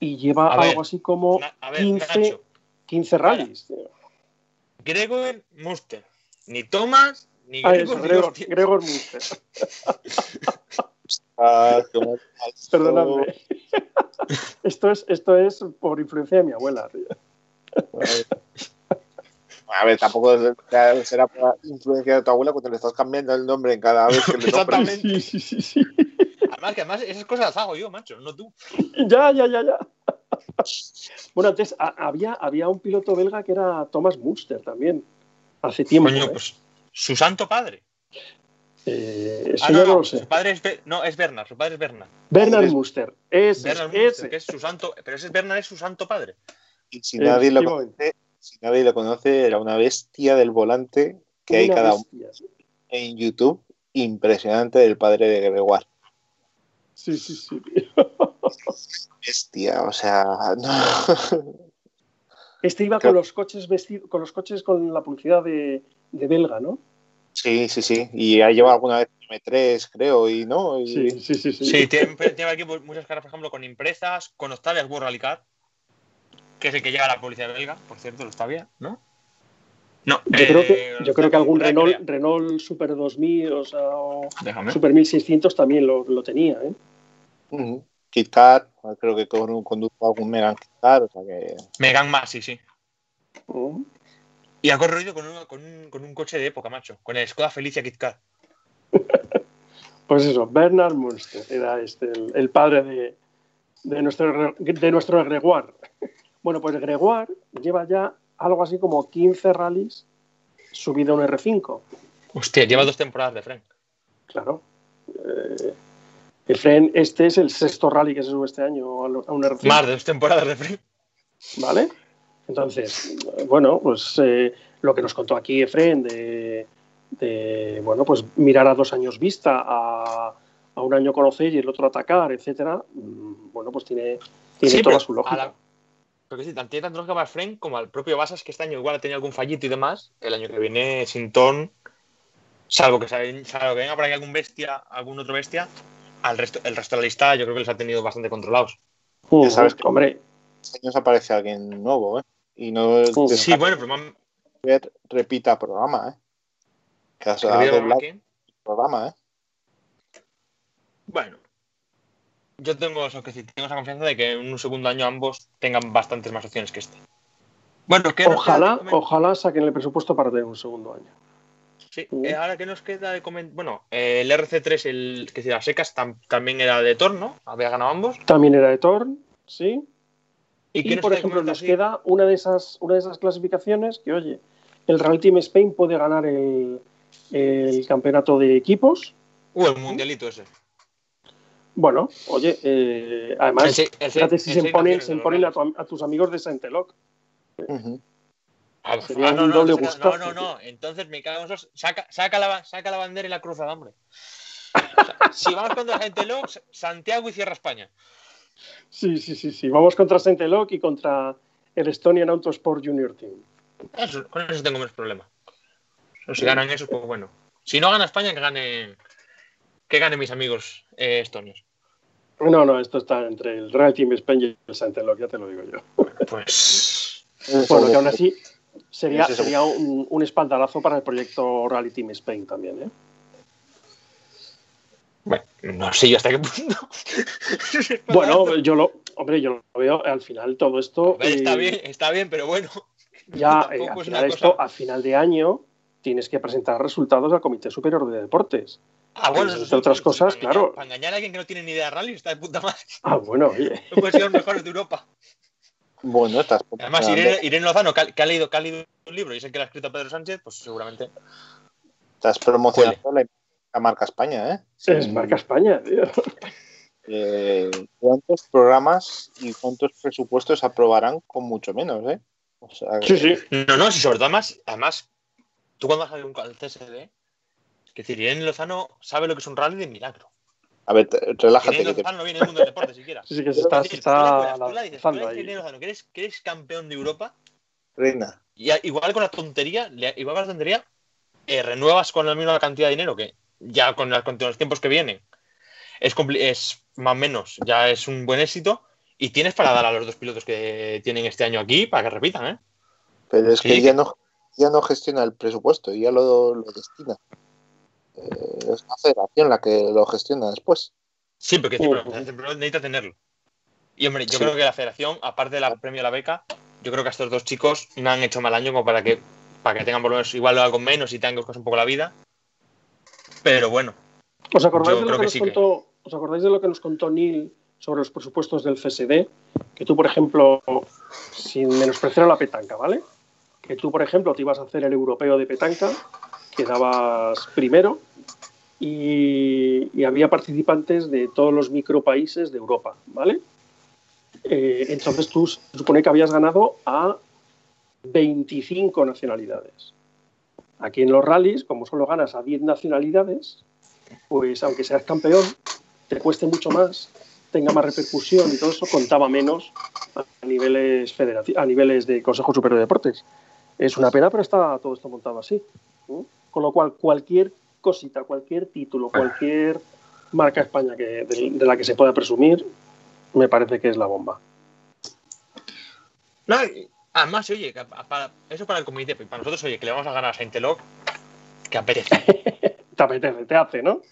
y lleva A ver, algo así como Na- ver, 15, Nacho, 15 rallies. Gregor Muster. Ni Thomas, ni Ah, Gregor, Gregor. Gregor Muster. <laughs> Ah. Perdonadme. esto, es, esto es por influencia de mi abuela. tío. A ver, tampoco será por influencia de tu abuela cuando le estás cambiando el nombre en cada vez que le nombres. Exactamente. Sí, sí, sí, sí. Además, que además esas cosas las hago yo, macho, no tú. Ya, ya, ya, ya. Bueno, antes a- había, había un piloto belga que era Thomas Munster también. Hace tiempo. Coño, ¿eh? pues su santo padre. Eh, eso Ah, no, no, no, lo sé. su padre es, no, es Bernard, su padre es Bernard. Bernard Es- Munster. Ese, Bernard ese. Munster, que es su santo, pero ese Bernard es su santo padre. Y si nadie lo conoce, si nadie lo conoce, era una bestia del volante que hay cada bestia. en YouTube impresionante del padre de Gregoire. Sí, sí, sí. <laughs> Bestia, o sea, no. Este iba con los coches vestido, con los coches con la publicidad de, de belga, ¿no? Sí, sí, sí. Y ha llevado alguna vez M3, creo, y no. Y... Sí, sí, sí. sí. Sí, tiene, tiene aquí muchas caras, por ejemplo, con impresas, con Octavia's World Rally Car, que es el que llega a la policía belga, por cierto, el Octavia, ¿no? No, Yo, creo que, eh, yo creo que algún Octavia Renault. Renault Super 2000 o, sea, o. Super 1600 también lo, lo tenía, ¿eh? Ujú. Kit Kat, creo que con, condujo algún Megan Kit Kat, o sea que. Megan más, sí, sí. Mm. Y ha corrido con un, con, un, con un coche de época, macho. Con el Skoda Felicia Kit Kat. <laughs> Pues eso, Bernard Munster era este, el, el padre de, de nuestro, de nuestro Gregoire. <laughs> Bueno, pues Gregoire lleva ya algo así como 15 rallies subido a un R5. Hostia, lleva dos temporadas de Frank. Claro. Eh, Efren, este es el sexto rally que se sube este año a lo- a un RC. Más de dos temporadas de free. ¿Vale? Entonces, bueno, pues eh, lo que nos contó aquí Efren de, de, bueno, pues mirar a dos años vista, a, a un año conocer y el otro atacar, etcétera, mm, bueno, pues tiene, tiene Sí, toda su lógica. la- que sí, tanto- tiene tanto lógica para Frank como al propio Basas, que este año igual ha tenido algún fallito y demás. El año que viene, sin ton, salvo que, sal- salvo que venga por aquí algún bestia, algún otro bestia, al resto, el resto de la lista yo creo que los ha tenido bastante controlados. Uh, Ya sabes que- hombre, Este año aparece alguien nuevo, ¿eh? Y no Sí, de Sí, bueno, pero man- ver, repita programa, ¿eh? Que- el programa, ¿eh? Bueno, yo tengo, eso que tengo esa confianza de que en un segundo año ambos tengan bastantes más opciones que este. Bueno, ¿qué ojalá, de ojalá saquen el presupuesto para tener un segundo año. Sí, Uh. eh, ahora que nos queda de comentar. Bueno, eh, el RC3, el que decía secas, tam- también era de Thor, ¿no? Había ganado ambos. También era de Thorn, ¿sí? Y, Y, por ejemplo, nos así? queda una de esas, una de esas clasificaciones que, oye, el Real Team Spain puede ganar el, el campeonato de equipos. Uh, el mundialito ese. Bueno, oye, eh, además, El se- el se- fíjate si el se imponen, se imponen a, rallies. tu- a tus amigos de Saint-Eloc. Ujú. Ah, Sería ah, no, un no, doble saca- gustazo, no, no, no. Entonces me cago en esos. Saca, saca, la, saca la bandera y la cruzada, hombre. O sea, si vamos contra gente Lox, Santiago y cierra España. Sí, sí, sí, sí. Vamos contra Saint-Eloc y contra el Estonian Autosport Junior Team. Eso, con eso tengo menos problema. Si ganan esos, pues bueno. Si no gana España, que gane. Que gane mis amigos eh, estonios. No, no, esto está entre el Real Team Spain y el Saint-Eloc, ya te lo digo yo. Pues. Bueno, que aún así sería, sería un, un espaldarazo para el proyecto Rally Team Spain también, ¿eh? Bueno, no sé yo hasta qué punto. <laughs> Bueno, yo lo, hombre, yo lo veo al final todo esto. Ver, está eh, bien, está bien, pero bueno. Ya <laughs> eh, al final esto, cosa- a final de año tienes que presentar resultados al Comité Superior de Deportes. Ah, bueno, entre eso sí, otras cosas, para engañar- claro. Para engañar a alguien que no tiene ni idea de rally está de puta madre. Ah, bueno, oye. <laughs> Puede ser los mejores de Europa. Bueno, estás Además, Irene, Irene Lozano, que ha, que leído, que ha leído un libro y sé que lo ha escrito Pedro Sánchez, pues seguramente. estás promocionando la, la marca España, ¿eh? Es marca España, tío. Eh, ¿Cuántos programas y cuántos presupuestos aprobarán con mucho menos, eh? O sea, Sí, sí. No, no, si sobre todo además, además tú cuando vas a un al CSD, es decir, Irene Lozano sabe lo que es un rally de milagro. A ver, te- relájate. Irene Que te- no viene del mundo del deporte siquiera. Sí, sí, que se está, decir, está cuelas, tú dices, dices ahí. Que eres, que eres campeón de Europa Reina. y a- igual con la tontería, igual con la tontería, eh, renuevas con la misma cantidad de dinero que ya con, los tiempos que vienen es, más o menos, ya es un buen éxito y tienes para dar a los dos pilotos que tienen este año aquí para que repitan, ¿eh? Pero es Sí, que que- ya no, ya no gestiona el presupuesto, ya lo, lo destina. Eh, es la federación la que lo gestiona después. Sí, porque sí, pero necesita tenerlo. Y hombre, yo Sí. creo que la federación, aparte del premio a la beca, yo creo que a estos dos chicos no han hecho mal año como para que, para que tengan por lo menos igual algo menos y tengan que buscarse un poco la vida. Pero bueno, ¿Os acordáis, Yo de lo creo que que nos que- contó, ¿Os acordáis de lo que nos contó Neil sobre los presupuestos del CSD? Que tú, por ejemplo, sin menospreciar a la petanca, ¿vale? Que tú, por ejemplo, te ibas a hacer el europeo de petanca, quedabas primero y, había participantes de todos los micropaíses de Europa, ¿vale? Eh, entonces tú se supone que habías ganado a 25 nacionalidades. Aquí en los rallies, como solo ganas a 10 nacionalidades, pues aunque seas campeón, te cueste mucho más, tenga más repercusión y todo eso, contaba menos a niveles, a niveles de Consejo Superior de Deportes. Es una pena, pero está todo esto montado así. Con lo cual, cualquier cosita, cualquier título, cualquier marca España que, de, de la que se pueda presumir, me parece que es la bomba. no, además, oye, para, eso para el comité, para nosotros, oye, que le vamos a ganar a Saint-Eloc, que apetece. <laughs> Te apetece, te hace, ¿no?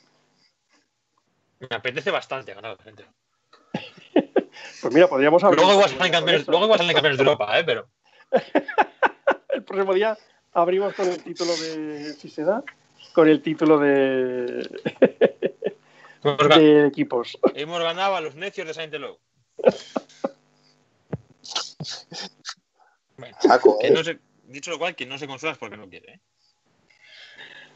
Me apetece bastante ganar a Saint-Eloc. <laughs> Pues mira, podríamos abrir. Luego igual salen campeones, esto. luego igual salen campeones de Europa, ¿eh? Pero <laughs> El próximo día abrimos con el título de, si se da, con el título de, de equipos. hemos ganado a los necios de Saint-Eloc. Bueno, Saco, que ¿eh? no se- dicho lo cual, quien no se consuela es porque no quiere, ¿eh?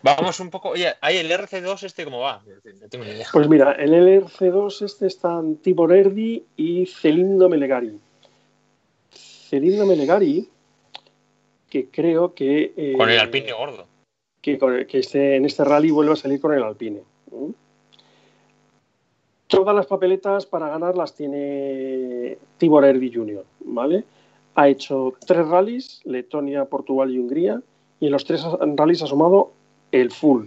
Vamos un poco. Oye, ahí el RC2 este, ¿cómo va? No tengo ni idea. Pues mira, el LRC2 este están Tibor Erdi y Celindo Melegari. Celindo Melegari, que creo que... eh, Con el Alpine gordo. que, que este, en este rally vuelve a salir con el Alpine. ¿Mm? Todas las papeletas para ganar las tiene Tibor Erdi Jr., ¿vale? Ha hecho tres rallies, Letonia, Portugal y Hungría, y en los tres rallies ha sumado el full,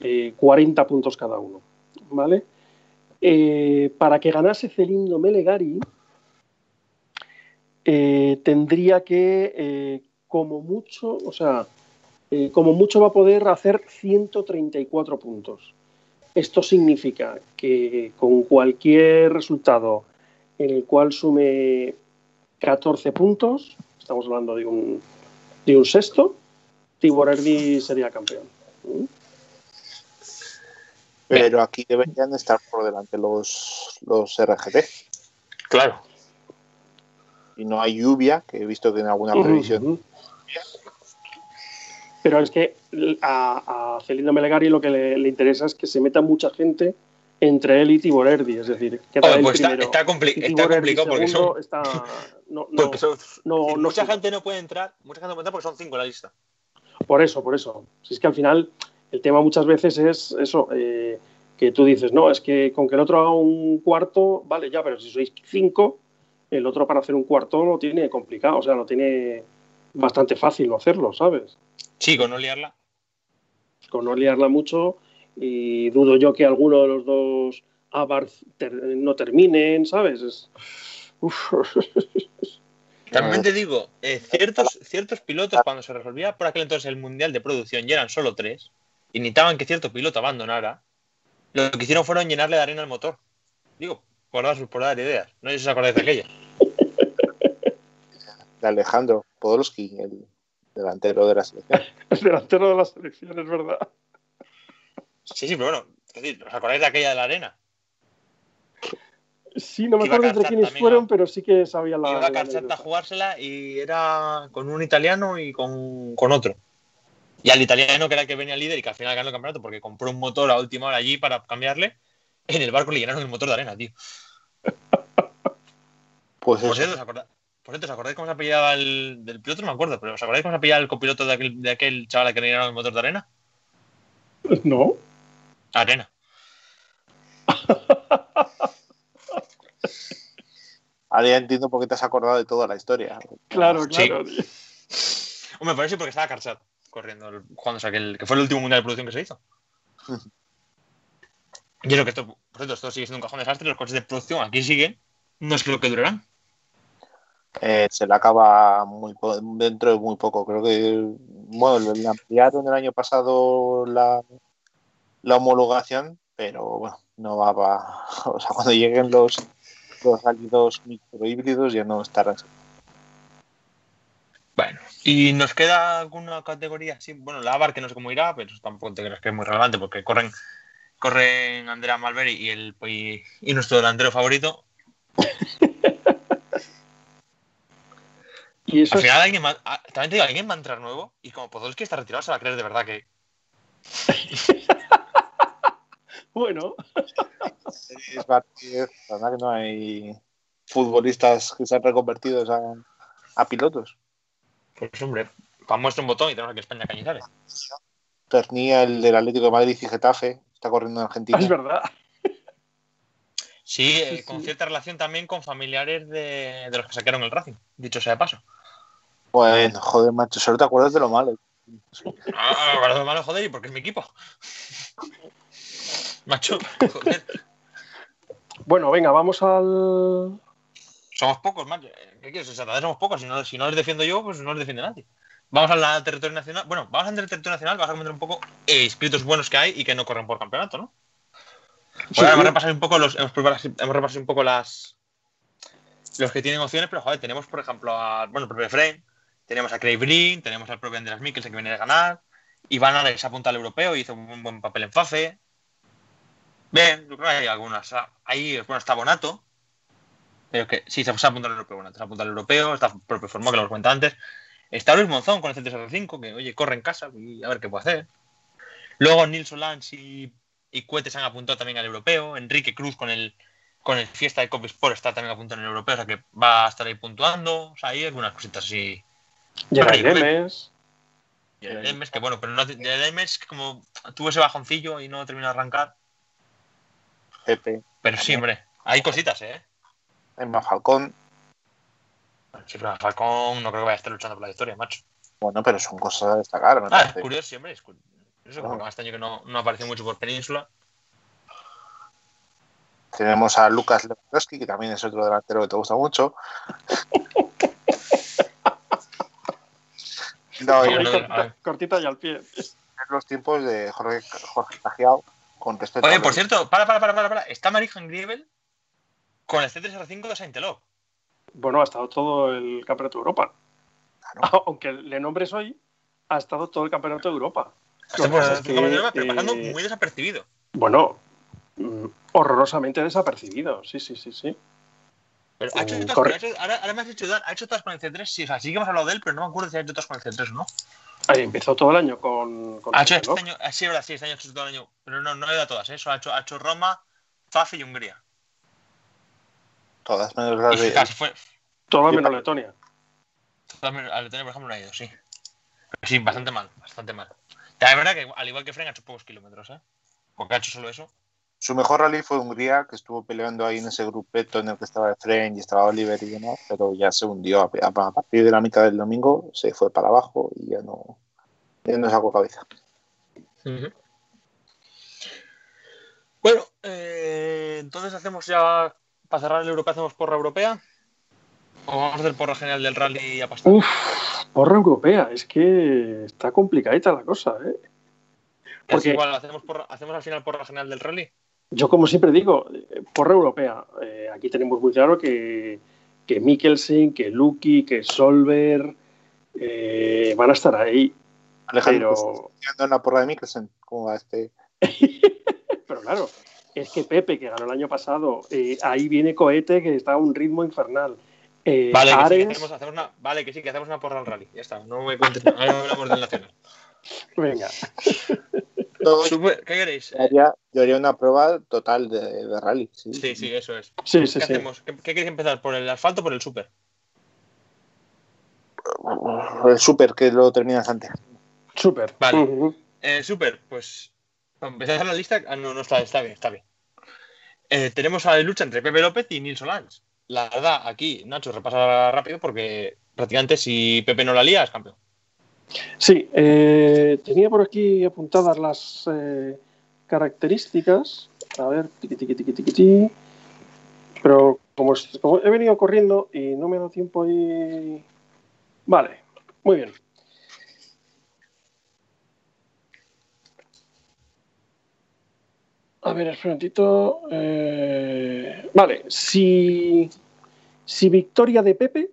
eh, 40 puntos cada uno, ¿vale? Eh, para que ganase Celindo Melegari, eh, tendría que, eh, como mucho, o sea, eh, como mucho va a poder hacer 134 puntos. Esto significa que con cualquier resultado en el cual sume 14 puntos, estamos hablando de un, de un sexto, Tibor Erdi sería campeón. ¿Mm? Pero aquí deberían estar por delante los, los RGT. Claro. Y no hay lluvia, que he visto que en alguna previsión. Pero es que a, a Celindo Melegari lo que le, le interesa es que se meta mucha gente entre él y Tibor Erdi. Es decir, que Joder, pues está, compli- complicado porque son. está- no- <laughs> no- porque son- no- decir, no mucha gente no puede entrar, mucha gente no puede entrar porque son cinco en la lista. Por eso, por eso. Si es que al final el tema muchas veces es eso, eh, que tú dices, no, es que con que el otro haga un cuarto, vale, ya, pero si sois cinco, el otro para hacer un cuarto lo tiene complicado, o sea, lo tiene bastante fácil hacerlo, ¿sabes? Sí, con no liarla. Con no liarla mucho y dudo yo que alguno de los dos ter- no terminen, ¿sabes? Es... Uf. <laughs> También te digo, eh, ciertos, ciertos pilotos, cuando se resolvía por aquel entonces el mundial de producción y eran solo tres, y necesitaban que cierto piloto abandonara, lo que hicieron fueron llenarle de arena al motor. Digo, por dar, por dar ideas. No sé si os acordáis de aquella. De Alejandro Podolski, el delantero de la selección. <laughs> El delantero de la selección, es verdad. Sí, sí, pero bueno, es decir, ¿os acordáis de aquella de la arena? Sí, no me acuerdo entre quiénes también fueron, a- pero sí que sabía la. Iba la a Karzat a jugársela y era con un italiano y con, con otro. Y al italiano, que era el que venía líder y que al final ganó el campeonato porque compró un motor a última hora allí para cambiarle, en el barco le llenaron el motor de arena, tío. Pues Por eso. cierto, ¿os acordáis, por cierto, ¿os acordáis cómo se apellidaba el del piloto? No me acuerdo, pero ¿os acordáis cómo se apellidaba el copiloto de aquel, de aquel chaval al que le llenaron el motor de arena? No. Arena. <laughs> Ahora ya entiendo por qué te has acordado de toda la historia. Claro, Sí. claro. tío. Hombre, por eso y porque estaba Karsat corriendo, el- jugándose aquel, que fue el último mundial de producción que se hizo. <laughs> Y eso que esto, por cierto, esto sigue siendo un cajón de desastre, los coches de producción aquí siguen, no sé lo que durarán. Eh, se le acaba muy po- dentro de muy poco. Creo que, bueno, le ampliaron el año pasado la, la homologación, pero bueno, no va a. <laughs> O sea, cuando lleguen los, los salidos microhíbridos ya no estarán. Bueno, y nos queda alguna categoría, sí, bueno, la ABAR que no sé cómo irá, pero tampoco te creas que es muy relevante porque corren, corren Andrea Malveri y, el, y, y nuestro delantero favorito. <laughs> Y eso Al es, final alguien va, ah, también te digo, alguien va a entrar nuevo y como Podolski está retirado se va a creer de verdad que <laughs> bueno, Es verdad que no hay futbolistas que se han reconvertido a, a pilotos. pues hombre, para muestra un botón y tenemos aquí España Cañizares. Pernía, el del Atlético de Madrid y Getafe, está corriendo en Argentina. es verdad. Sí, eh, Sí, con sí. cierta relación también con familiares de, de los que saquearon el Racing, dicho sea de paso. Bueno, joder, macho, solo te acuerdas de lo malo. Ah, me parece malo, joder, y porque es mi equipo. <laughs> Macho, joder, Bueno, venga, vamos al. somos pocos, macho. ¿Qué quieres? En Santander somos pocos. Si no, si no les defiendo yo, pues no les defiende nadie. Vamos al territorio nacional. Bueno, vamos al territorio nacional, vamos a comentar un poco eh, inscritos buenos que hay y que no corren por campeonato, ¿no? Sí, Bueno, hemos sí. repasado un poco los, hemos, repasado, hemos repasado un poco las los que tienen opciones, pero joder, tenemos por ejemplo a bueno, el propio Efraín, tenemos a Craig Green, tenemos al propio Andreas Mikkelsen que viene de ganar, Iván Alex apunta al europeo y hizo un buen papel en FAFE. Bien, yo creo que hay algunas. ah, Ahí, bueno, está Bonato. Pero que sí, se ha apuntado al europeo, Bonato, se apunta al europeo, está propio Formó, que lo comentaba antes. Está Luis Monzón con el C3R5, que oye, corre en casa y a ver qué puede hacer. Luego Nils Lance y, y Cuete se han apuntado también al europeo. Enrique Cruz con el con el Fiesta de Cop Sport está también apuntado en el europeo, o sea que va a estar ahí puntuando. O sea, hay algunas cositas así. Geray Pero, Demes. Y el Demes, que bueno, pero no, el Demes como tuvo ese bajoncillo y no terminó de arrancar. Pepe, Pero sí, hombre, hay cositas, ¿eh? Emma Falcón. Sí, pero Falcón no creo que vaya a estar luchando por la victoria, macho. Bueno, pero son cosas a destacar, Ah, es curioso siempre. Es curioso. Porque este año que no, no apareció mucho por península. Tenemos a Lucas Lewandowski, que también es otro delantero que te gusta mucho. <laughs> No, y en cortita, cortita y al pie. los tiempos de Jorge, Jorge Cajiao con respecto Oye, a por cierto, para, para, para, para, para. Está Marijan Griebel con el C3R5 de Saint-Eloi. Bueno, ha estado todo el campeonato de Europa. Claro. <laughs> Aunque le nombres hoy, ha estado todo el campeonato de Europa. Está Lo que el pasa es que, C3R5, pero pasando eh, muy desapercibido. Bueno, mm, horrorosamente desapercibido. Sí, sí, sí, sí. Pero ha hecho todas- corre- ha hecho- ahora, ahora me has dicho, Dan, ha hecho todas con el C3. Sí, o sea, sí que hemos hablado de él, pero no me acuerdo si ha hecho todas con el C3 o no. Ahí empezó todo el año con. con Ha hecho este año, sí, verdad, sí, este año ha hecho todo el año. Pero no, no he dado todas, ¿eh? Eso ha hecho, ha hecho Roma, Fafe y Hungría. todas menos las Y de casi fue. Todo Yo- menos Letonia. También, A Letonia, por ejemplo, no ha ido, sí. Pero sí, bastante mal, bastante mal. Es verdad que al igual que Fren ha hecho pocos kilómetros, ¿eh? Porque ha hecho solo eso. Su mejor rally fue Hungría, que estuvo peleando ahí en ese grupeto en el que estaba Efren y estaba Oliver y demás, pero ya se hundió. A, a- a partir de la mitad del domingo se fue para abajo y ya no, ya no sacó cabeza. Bueno, eh, entonces hacemos ya, para cerrar el europeo, hacemos porra europea. O vamos a hacer porra general del rally y a pastar. Uf, porra europea. Es que está complicadita la cosa, ¿eh? Es porque- igual, hacemos, porra- hacemos al final porra general del rally. Yo, como siempre digo, porra europea. Eh, aquí tenemos muy claro que, que Mikkelsen, que Lucky, que Solver eh, van a estar ahí. Alejandro, Pero, ¿estás en la porra de Mikkelsen? ¿Cómo va este? <laughs> pero claro, es que Pepe, que ganó el año pasado, eh, ahí viene Cohete, que está a un ritmo infernal. Eh, Vale, que sí, que hacemos, hacemos una, vale, que sí, que hacemos una porra al rally. Ya está, no me cuentes nada. Ahora hablamos del nacional. venga. <laughs> Super- ¿Qué queréis? haría, yo haría una prueba total de, de rally. Sí, Sí, sí, eso es. Sí, ¿Qué sí. hacemos? ¿Qué, qué queréis empezar? ¿Por el asfalto o por el super? El super que lo terminas antes. Súper. Vale. Ujú. Eh, super, pues. para Empezar la lista. Ah, no, no está, está bien, está bien. Eh, tenemos a la lucha entre Pepe López y Nils Solans. La verdad, aquí Nacho repasa rápido porque prácticamente si Pepe no la lía es campeón. Sí, eh, tenía por aquí apuntadas las eh, características. A ver, tiqui, tiqui, tiqui, tiqui. Pero como, he venido corriendo y no me ha dado tiempo y... Vale, muy bien. A ver, espera un momentito. Eh, vale, si, si victoria de Pepe...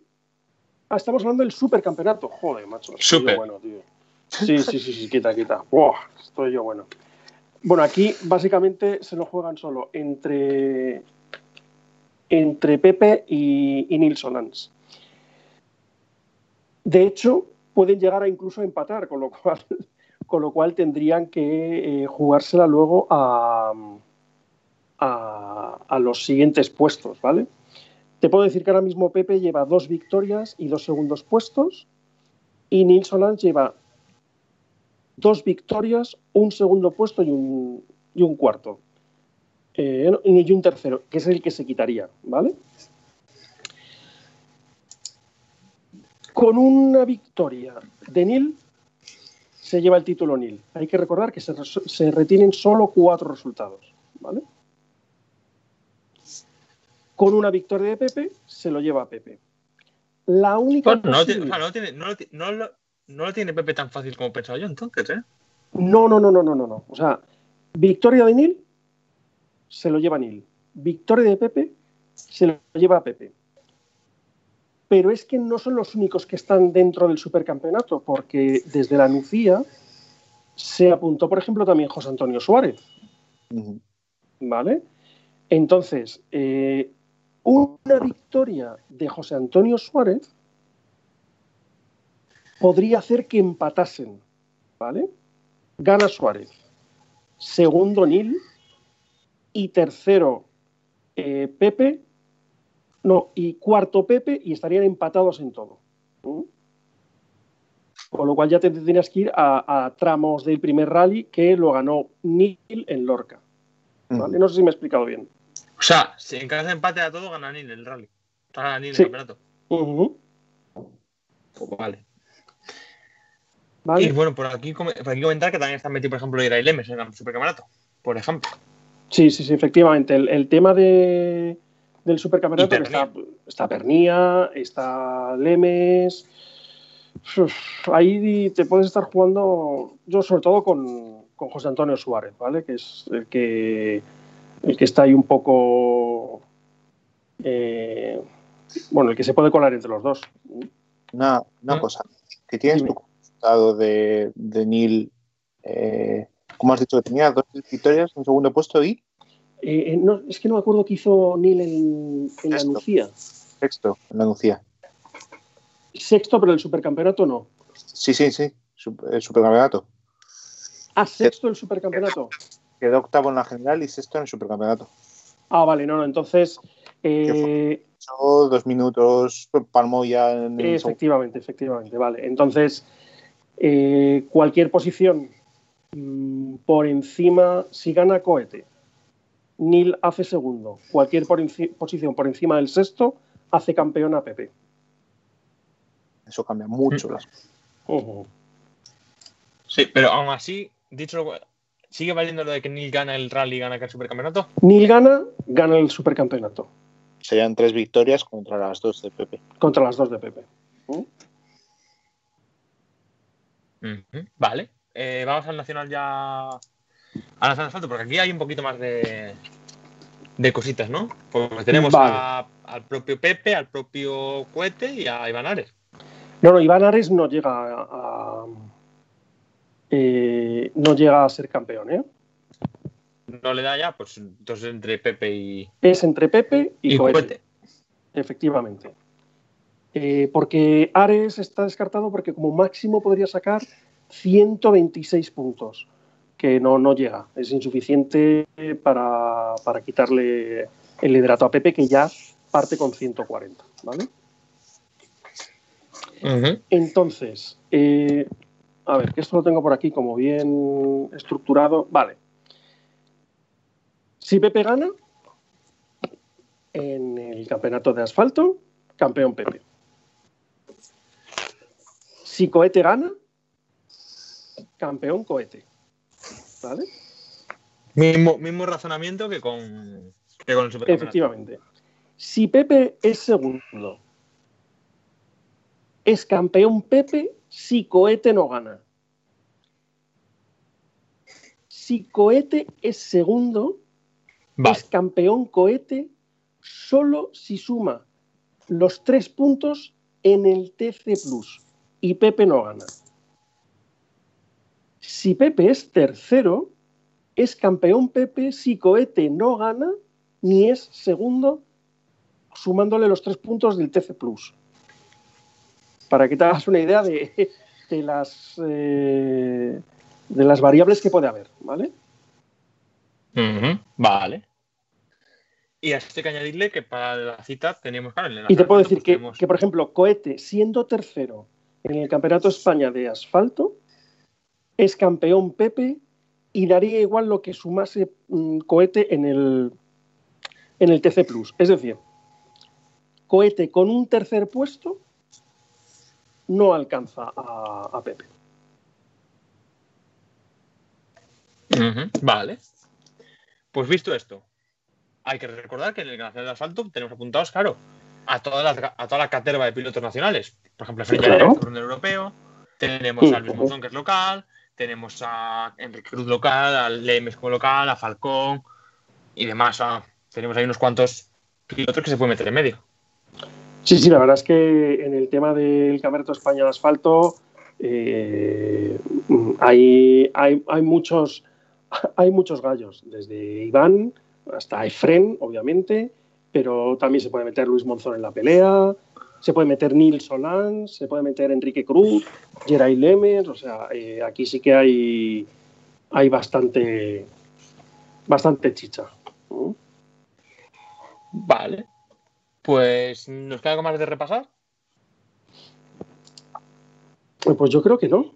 Ah, estamos hablando del supercampeonato. Joder, macho. estoy Super. yo bueno, tío. Sí, sí, sí, sí, quita, quita. Buah, estoy yo bueno. Bueno, aquí básicamente se lo juegan solo entre, entre Pepe y, y Nilsson Lance. De hecho, pueden llegar a incluso empatar, con lo cual, <laughs> con lo cual tendrían que eh, jugársela luego a, a, a los siguientes puestos, ¿vale? Te puedo decir que ahora mismo Pepe lleva dos victorias y dos segundos puestos y Nilsson Lance lleva dos victorias, un segundo puesto y un, cuarto. Eh, y un tercero, que es el que se quitaría, ¿vale? Con una victoria de Nil se lleva el título Nil. Hay que recordar que se retienen solo cuatro resultados, ¿vale? Con una victoria de Pepe se lo lleva a Pepe. La única no, tiene- o posible- sea, no, tiene, no, lo, no, tiene Pepe tan fácil como pensaba yo entonces, ¿eh? No, no, no, no, no, no, no. O sea, victoria de Nil se lo lleva Nil. Victoria de Pepe se lo lleva a Pepe. Pero es que no son los únicos que están dentro del supercampeonato, porque desde la Nucía se apuntó, por ejemplo, también José Antonio Suárez. ¿Vale? Entonces, eh, una victoria de José Antonio Suárez podría hacer que empatasen, ¿vale? Gana Suárez. segundo Nil y tercero eh, Pepe, no, y cuarto Pepe y estarían empatados en todo. ¿Mm? Con lo cual ya te tendrías que ir a, a tramos del primer rally que lo ganó Nil en Lorca. ¿vale? Mm. No sé si me he explicado bien. O sea, si en caso de empate a todo, gana Nil el rally. Gana Nil Sí. el campeonato. Ujú. Pues vale. ¿Vale? Y bueno, por aquí, por aquí comentar que también están metidos, por ejemplo, Ira y Lemes en el supercampeonato. Por ejemplo. Sí, sí, sí, efectivamente. El, el tema de, del supercampeonato, está, está Pernía, está Lemes. Uf, ahí te puedes estar jugando, yo sobre todo con, con José Antonio Suárez, ¿vale? Que es el que, el que está ahí un poco. eh, bueno, el que se puede colar entre los dos. Una, una ¿Mm? cosa, que tienes Dime. tu resultado de, de Neil, eh, ¿cómo has dicho que tenía? Dos victorias, un segundo puesto y Eh, eh, no, es que no me acuerdo qué hizo Neil en, en la. Nucía. sexto en la Nucía. Sexto, pero el supercampeonato no. Sí, sí, sí, el supercampeonato. Ah, sexto el supercampeonato. Quedó octavo en la general y sexto en el supercampeonato. Ah, vale, no, no. Entonces, eh, dos minutos, palmó ya en el segundo. efectivamente, efectivamente, vale. Entonces, eh, cualquier posición mm, por encima, si gana cohete, Nil hace segundo. Cualquier por posición por encima del sexto hace campeón a Pepe. Eso cambia mucho las cosas. Ujú. Sí, pero aún así, dicho lo cual, ¿sigue valiendo lo de que Nil gana el rally y gana el supercampeonato? Nil gana, gana el supercampeonato Serían tres victorias contra las dos de Pepe. contra las dos de Pepe. Ujú, Vale. Eh, vamos al nacional ya. Al nacional asfalto, porque aquí hay un poquito más de, de cositas, ¿no? Porque tenemos Vale. a- al propio Pepe, al propio Cohete y a Iván Ares. No, no, Iván Ares no llega a, a- eh, no llega a ser campeón, ¿eh? No le da ya, pues entonces entre Pepe y, Es entre Pepe y, y efectivamente. Eh, porque Ares está descartado porque como máximo podría sacar 126 puntos, que no, no llega. Es insuficiente para, para quitarle el liderato a Pepe, que ya parte con 140, ¿vale? Entonces, eh, a ver, que esto lo tengo por aquí como bien estructurado. Vale. Si Pepe gana en el campeonato de asfalto, campeón Pepe. Si Cohete gana, campeón Cohete. ¿Vale? Mismo, mismo razonamiento que con, que con el supercampeonato. Efectivamente. Si Pepe es segundo, es campeón Pepe si Cohete no gana. Si Cohete es segundo, Vale. es campeón Cohete solo si suma los tres puntos en el TC Plus y Pepe no gana. Si Pepe es tercero, es campeón Pepe si Cohete no gana ni es segundo sumándole los tres puntos del TC Plus. Para que te hagas una idea de, de las, eh, de las variables que puede haber, ¿vale? Ujú, Vale. Y a esto hay que añadirle que para la cita tenemos, claro, en el Y te puedo decir pues que, tenemos- que, por ejemplo, Cohete, siendo tercero en el Campeonato de España de Asfalto, es campeón Pepe y daría igual lo que sumase mm, Cohete en el, en el TC Plus. Es decir, Cohete con un tercer puesto no alcanza a, a Pepe. Vale. Pues visto esto, hay que recordar que en el Nacional de Asfalto tenemos apuntados, claro, a toda la, a toda la caterva de pilotos nacionales. Por ejemplo, Fren Claro. Coronel europeo, tenemos a Luis. Monzón, que es local, tenemos a Enrique Cruz local, a Lemes como local, a Falcón y demás. ah, tenemos ahí unos cuantos pilotos que se pueden meter en medio. Sí, sí, la verdad es que en el tema del Campeonato de Asfalto eh, hay, hay, hay muchos <laughs> hay muchos gallos, desde Iván hasta Efren, obviamente, pero también se puede meter Luis Monzón en la pelea, se puede meter Nils Solán, se puede meter Enrique Cruz, Geray Lemes, o sea, eh, aquí sí que hay hay bastante, bastante chicha. Vale. Pues, ¿nos queda algo más de repasar? Pues yo creo que no.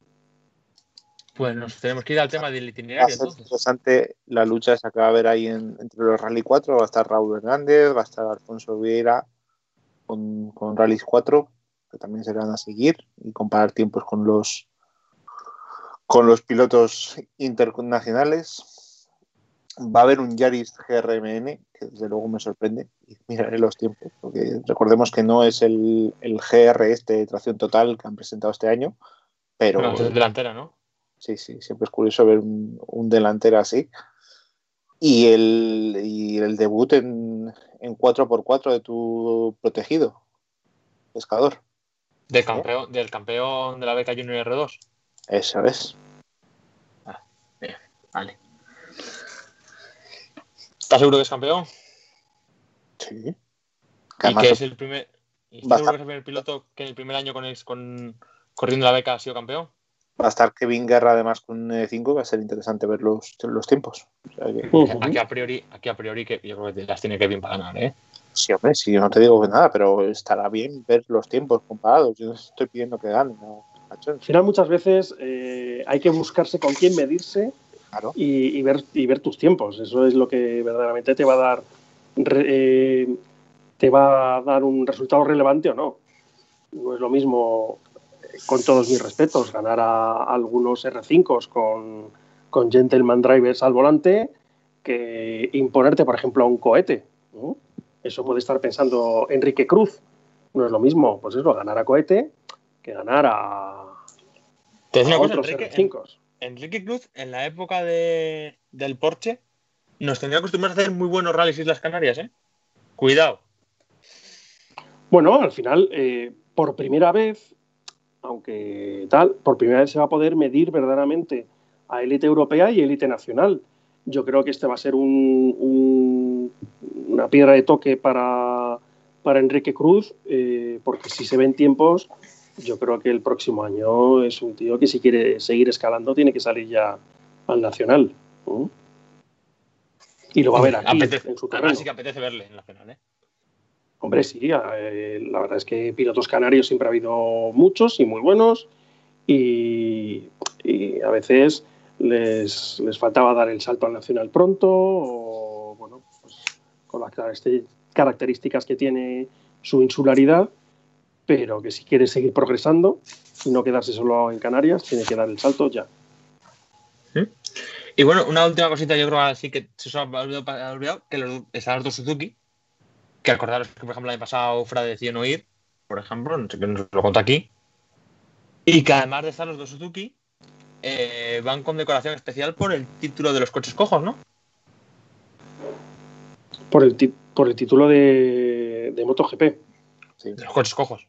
Pues nos tenemos que ir al tema del Va a itinerario ser entonces. interesante la lucha esa que va a haber ahí en- entre los Rally 4. Va a estar Raúl Hernández, va a estar Alfonso Vieira con, con Rally 4, que también se van a seguir y comparar tiempos con los con los pilotos internacionales. Va a haber un Yaris GRMN, que desde luego me sorprende. Y miraré los tiempos, porque recordemos que no es el, el GR este de tracción total que han presentado este año, pero delantera, ¿no? Sí, sí, siempre es curioso ver un, un delantero así. Y el, y el debut en, en 4x4 de tu protegido, pescador. Del campeón, del campeón de la beca Junior R2. Eso es. Vale. ¿Estás seguro que es campeón? Sí. y además que es el primer. ¿Y Va a estás seguro que estar- es el primer piloto que en el primer año con, el- con corriendo la beca ha sido campeón? va a estar Kevin Guerra además con un 5 va a ser interesante ver los, los tiempos. O sea que- Ujú. Aquí a priori, aquí a priori que yo creo que las tiene Kevin para ganar, ¿eh? sí, hombre, sí, yo no te digo nada, pero estará bien ver los tiempos comparados. Yo no estoy pidiendo que gane, no, Al final muchas veces eh, hay que buscarse con quién medirse claro. y, y ver, y ver tus tiempos. Eso es lo que verdaderamente te va a dar eh, te va a dar un resultado relevante o no. No es lo mismo, eh, con todos mis respetos, ganar a algunos R5s con, con Gentleman Drivers al volante que imponerte, por ejemplo, a un cohete. ¿no? Eso puede estar pensando Enrique Cruz. No es lo mismo, pues eso, ganar a cohete que ganar a, Te otros Enrique, R5s. Enrique Cruz, en la época de, del Porsche, nos tenía acostumbrados a hacer muy buenos rallies Islas Canarias, ¿eh? Cuidado. Bueno, al final, eh, por primera vez, aunque tal, por primera vez se va a poder medir verdaderamente a élite europea y élite nacional. Yo creo que este va a ser un- una piedra de toque para, para Enrique Cruz, eh, porque si se ven tiempos, yo creo que el próximo año es un tío que si quiere seguir escalando tiene que salir ya al nacional. ¿no? Y lo va a ver aquí, Apetece- en su terreno. sí que apetece verle en la final, ¿eh? Hombre, sí, eh, la verdad es que pilotos canarios siempre ha habido muchos y muy buenos y, y a veces les, les faltaba dar el salto al nacional pronto o, bueno, pues, con las características que tiene su insularidad, pero que si quiere seguir progresando y no quedarse solo en Canarias, tiene que dar el salto ya. Y bueno, una última cosita, yo creo así que se os ha olvidado, que los, están los dos Suzuki, que acordaros que, por ejemplo, el año pasado Fra decidió no ir, por ejemplo, no sé que nos lo contó aquí, y que además de estar los dos Suzuki, eh, van con decoración especial por el título de los coches cojos, ¿no? Por el, por el título de, de MotoGP. Sí. De los coches cojos.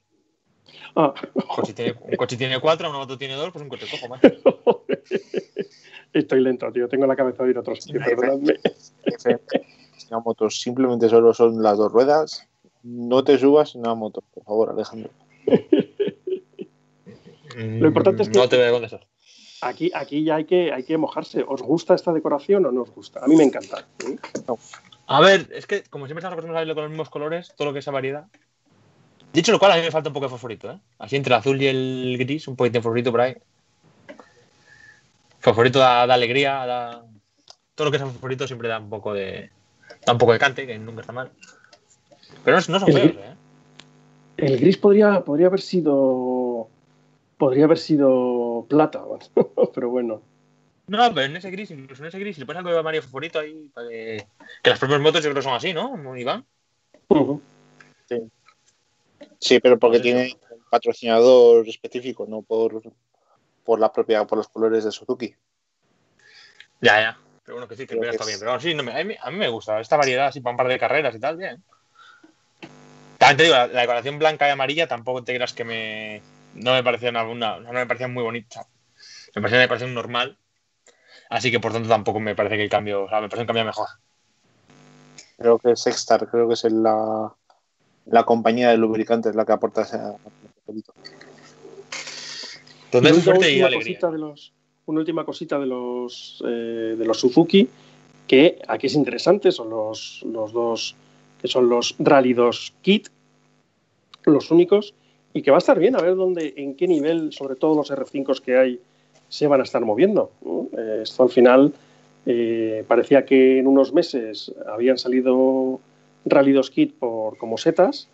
<laughs> Un coche tiene, un coche tiene cuatro, una moto tiene dos, pues un coche cojo, macho. <laughs> estoy lento, tío. Tengo la cabeza de ir a otro sitio, perdonadme. Una moto simplemente solo son las dos ruedas. No te subas en una moto, por favor, Alejandro. <laughs> Lo importante es que- No te veo con eso. Aquí, aquí ya hay que, hay que mojarse. ¿Os gusta esta decoración o no os gusta? A mí me encanta. ¿eh? A ver, es que como siempre estamos acostumbrados a verlo con los mismos colores, todo lo que es esa variedad. Dicho lo cual, a mí me falta un poco de fosforito, ¿eh? Así entre el azul y el gris, un poquito de fosforito por ahí. Fosforito da, da alegría, da... Todo lo que es fosforito siempre da un poco de... Da un poco de cante, que nunca está mal. Pero no, no son El feos, gris- ¿eh? El gris podría, podría haber sido. Podría haber sido plata, <laughs> pero bueno. No, pero en ese gris, incluso en ese gris, si le pones algo de amarillo fosforito ahí, para que... que las propias motos yo creo que son así, ¿no? Iván. Ujú. Sí, pero porque Pues tiene un patrocinador específico, no por, por la propia, por los colores de Suzuki. Ya, ya. Pero bueno, que sí, que mira, que está es- bien. Pero bueno, sí, no me- a, mí, a mí me gusta esta variedad así para un par de carreras y tal, bien. También te digo, la, la decoración blanca y amarilla tampoco te creas que me. No me parecía una, una- no me parecía muy bonita. Me parecía una decoración normal. Así que por tanto tampoco me parece que el cambio. O sea, me parece un cambio mejor. Creo que es Sexstar, creo que es el- la, la compañía de lubricantes la que aporta ese papelito. Entonces, suerte y última alegría. cosita de los, una última cosita de los, eh, de los Suzuki, que aquí es interesante, son los, los dos, que son los Rally 2 Kit, los únicos, y que va a estar bien a ver dónde, en qué nivel, sobre todo los R5 que hay, se van a estar moviendo. Eh, esto al final eh, parecía que en unos meses habían salido Rally 2 Kit por, como setas,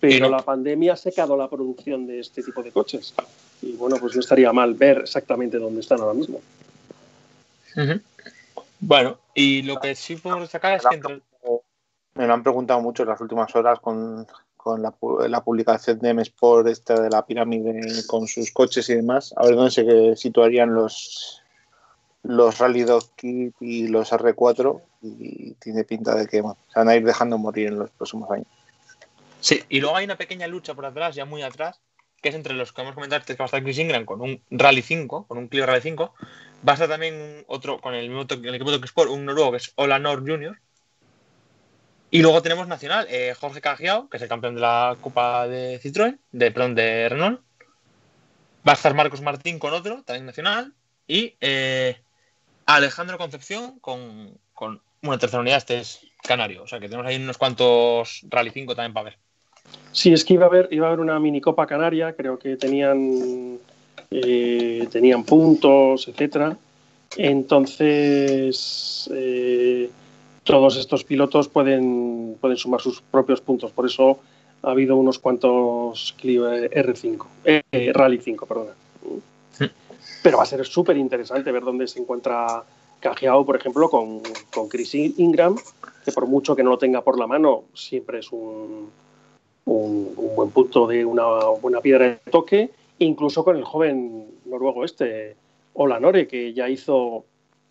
pero la pandemia ha secado la producción de este tipo de coches. Y bueno, pues no estaría mal ver exactamente dónde están ahora mismo. Bueno, y lo que sí podemos destacar es que Me lo han preguntado mucho en las últimas horas con, con la, publicación de M-Sport esta de la pirámide con sus coches y demás, a ver dónde se situarían los los Rally Dog Kit y los R4 y tiene pinta de que se van a ir dejando morir en los próximos años. Sí, y luego hay una pequeña lucha por atrás, ya muy atrás, que es entre los que vamos a comentar, que va a estar Chris Ingram con un Rally 5, con un Clio Rally 5. Va a estar también otro, con el, mismo el equipo de Sport, un noruego que es Ola Nord Junior. Y luego tenemos nacional, eh, Jorge Cagiao, que es el campeón de la Copa de Citroën, de, perdón, de Renault. Va a estar Marcos Martín con otro, también nacional. Y eh, Alejandro Concepción con, con una tercera unidad, este es canario. O sea que tenemos ahí unos cuantos Rally 5 también para ver. Sí, es que iba a haber, iba a haber una minicopa canaria, creo que tenían, eh, tenían puntos, etcétera. Entonces, eh, todos estos pilotos pueden, pueden sumar sus propios puntos. Por eso ha habido unos cuantos Clio R5, eh, Rally 5, perdona. Pero va a ser súper interesante ver dónde se encuentra Cajiao, por ejemplo, con, con Chris Ingram, que por mucho que no lo tenga por la mano, siempre es un, un, buen punto de una buena piedra de toque, incluso con el joven noruego este, Olanore, que ya hizo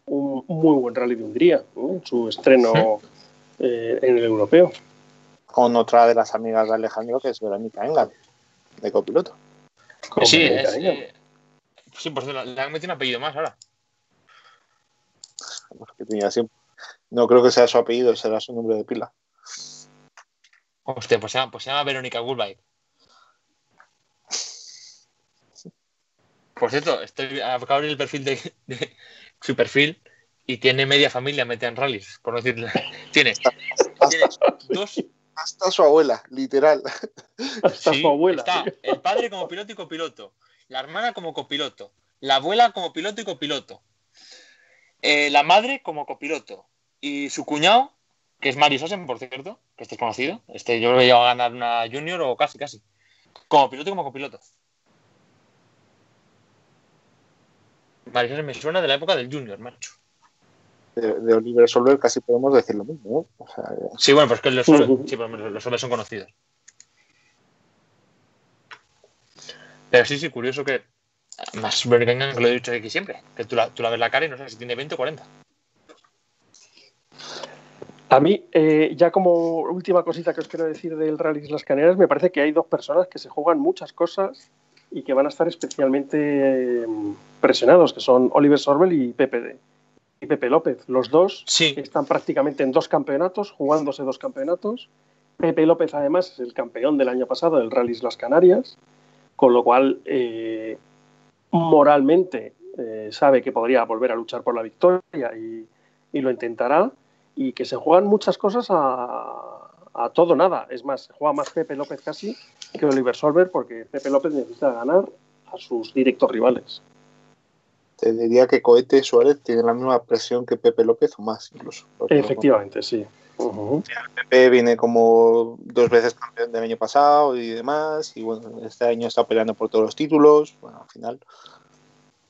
un muy buen rally de Hungría, su estreno eh, en el europeo. Con otra de las amigas de Alejandro, que es Verónica Engal, de copiloto. Sí, es, eh, sí, pues le han metido un apellido más ahora. No creo que sea su apellido, será su nombre de pila. Hostia, pues se llama, pues se llama Verónica Goodbye. Por cierto, estoy, acabo de abrir el perfil de, su perfil y tiene media familia metida en rallies, por no tiene dos. Hasta su abuela, literal. Hasta su abuela. Está el padre como piloto y copiloto, la hermana como copiloto, la abuela como piloto y copiloto, eh, la madre como copiloto y su cuñado que es Mario Sosen, por cierto, que este es conocido. Este yo creo que llegó a ganar una Junior o casi, casi. Como piloto y como copiloto. Mario Sosen me suena de la época del Junior, macho. De, Oliver Solver casi podemos decir lo mismo, ¿no? Sí, bueno, pues que los sí, los Solver son conocidos. Pero sí, sí, curioso que. Más Bergengan, que lo he dicho aquí siempre. Que tú la, tú la ves la cara y no sabes si tiene 20 o 40. A mí, eh, ya como última cosita que os quiero decir del Rally Las Canarias, me parece que hay dos personas que se juegan muchas cosas y que van a estar especialmente em, presionados, que son Oliver Sorbel y Pepe, y Pepe López. Los dos están prácticamente en dos campeonatos, jugándose dos campeonatos. Pepe López, además, es el campeón del año pasado del Rally Las Canarias, con lo cual, eh, moralmente, eh, sabe que podría volver a luchar por la victoria y lo intentará y que se juegan muchas cosas a, a todo nada. Es más, juega más Pepe López casi que Oliver Solver porque Pepe López necesita ganar a sus directos rivales. Te diría que Cohete Suárez tiene la misma presión que Pepe López o más incluso. Efectivamente, sí. Pepe viene como dos veces campeón del año pasado y demás, y bueno, este año está peleando por todos los títulos. Bueno, al final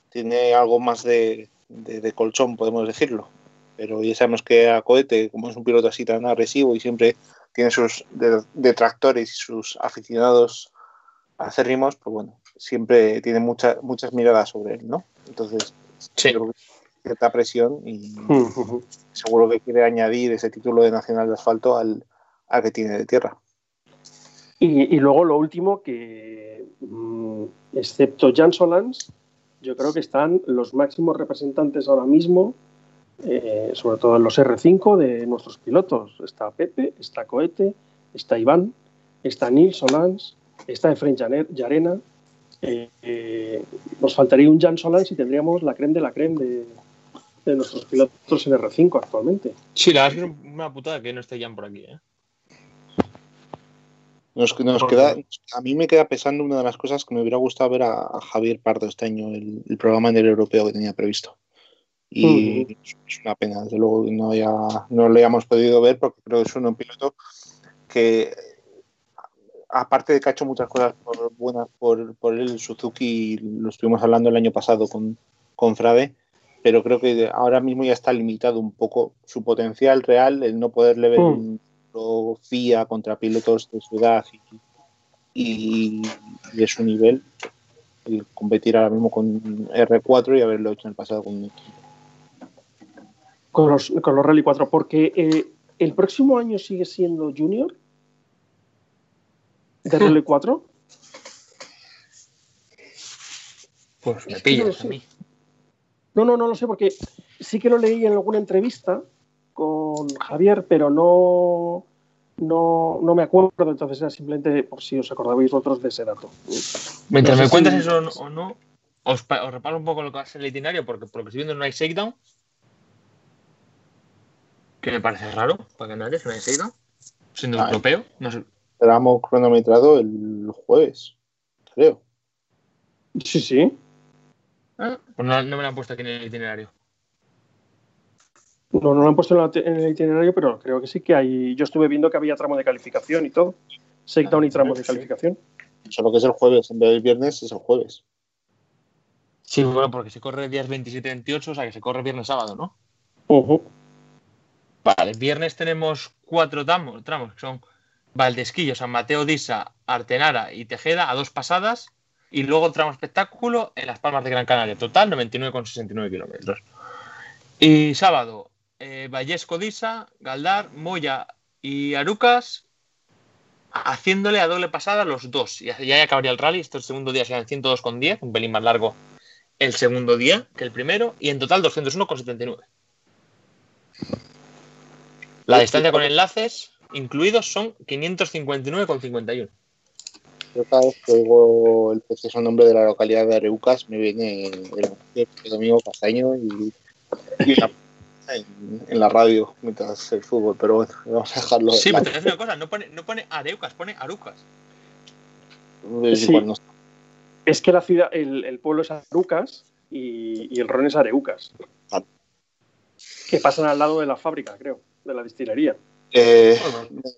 tiene algo más de, de colchón, podemos decirlo pero ya sabemos que a Cohete, como es un piloto así tan agresivo y siempre tiene sus detractores y sus aficionados acérrimos, pues bueno, siempre tiene muchas muchas miradas sobre él, ¿no? Entonces, sí. Cierta presión y seguro que quiere añadir ese título de nacional de asfalto al, que tiene de tierra. Y, luego lo último, que mm, excepto Jan Solans, yo creo que están los máximos representantes ahora mismo eh, sobre todo en los R5 de nuestros pilotos. Está Pepe, está Cohete, está Iván, está Nils Solans, está Efren Yarena, eh, eh, nos faltaría un Jan Solans y tendríamos la creme de la creme de, de nuestros pilotos en R5 actualmente. Sí, la verdad es que es una putada que no esté Jan por aquí. ¿eh? Nos, nos queda, a mí me queda pesando una de las cosas que me hubiera gustado ver a, a Javier Pardo este año, el, el programa en el europeo que tenía previsto. Y es una pena, desde luego, que no, haya, no lo hayamos podido ver porque creo que es un piloto que, aparte de que ha hecho muchas cosas por- buenas por, por él, Suzuki, lo estuvimos hablando el año pasado con, con Frade, pero creo que ahora mismo ya está limitado un poco su potencial real, el no poderle ver Mm. un lo FIA contra pilotos de su edad y, y, y de su nivel el competir ahora mismo con R4 y haberlo hecho en el pasado con Con los, con los Rally 4, porque eh, el próximo año sigue siendo Junior de Rally 4. <laughs> Pues me pillas a mí. No, no, no lo sé, porque sí que lo leí en alguna entrevista con Javier, pero no, no, no me acuerdo, entonces era simplemente por si os acordabais vosotros de ese dato. Mientras No me cuentas si- eso o no- os, os reparo un poco lo que va a ser el itinerario, porque por lo que estoy viendo no hay shakedown. Que me parece raro para Canarias, no hay shakedown. Siendo Ay. europeo, no sé. Tramo cronometrado el jueves, creo. Sí, sí. Ah, Pues no, no me lo han puesto aquí en el itinerario. No, no lo han puesto en, la te- en el itinerario, pero creo que sí que hay. Yo estuve viendo que había tramo de calificación y todo. Shakedown y tramo de sí. calificación. Solo que es el jueves, en vez del viernes es el jueves. Sí, bueno, porque se corre días 27-28, o sea que se corre viernes-sábado, ¿no? Ujú. Vale, viernes tenemos cuatro tramos, tramos que son Valdesquillo, San Mateo, Disa, Artenara y Tejeda a dos pasadas. Y luego tramo espectáculo en Las Palmas de Gran Canaria. Total 99,69 kilómetros. Y sábado, eh, Vallesco, Disa, Galdar, Moya y Arucas haciéndole a doble pasada los dos. Y ya acabaría el rally. Este segundo día serían 102,10, un pelín más largo el segundo día que el primero. Y en total 201,79. La distancia con enlaces incluidos son 559,51. Yo cada vez que oigo el preciso nombre de la localidad de Areucas me viene el, el domingo castaño y, y la- en, en la radio mientras el fútbol, pero bueno, vamos a dejarlo. Sí, pero te voy a decir una cosa, no pone, no pone Areucas, pone Arucas. es Sí. igual, no- Es que la ciudad, el, el pueblo es Arucas y, y el ron es Areucas. Ah. Que pasan al lado de la fábrica, creo, de la distillería. Eh,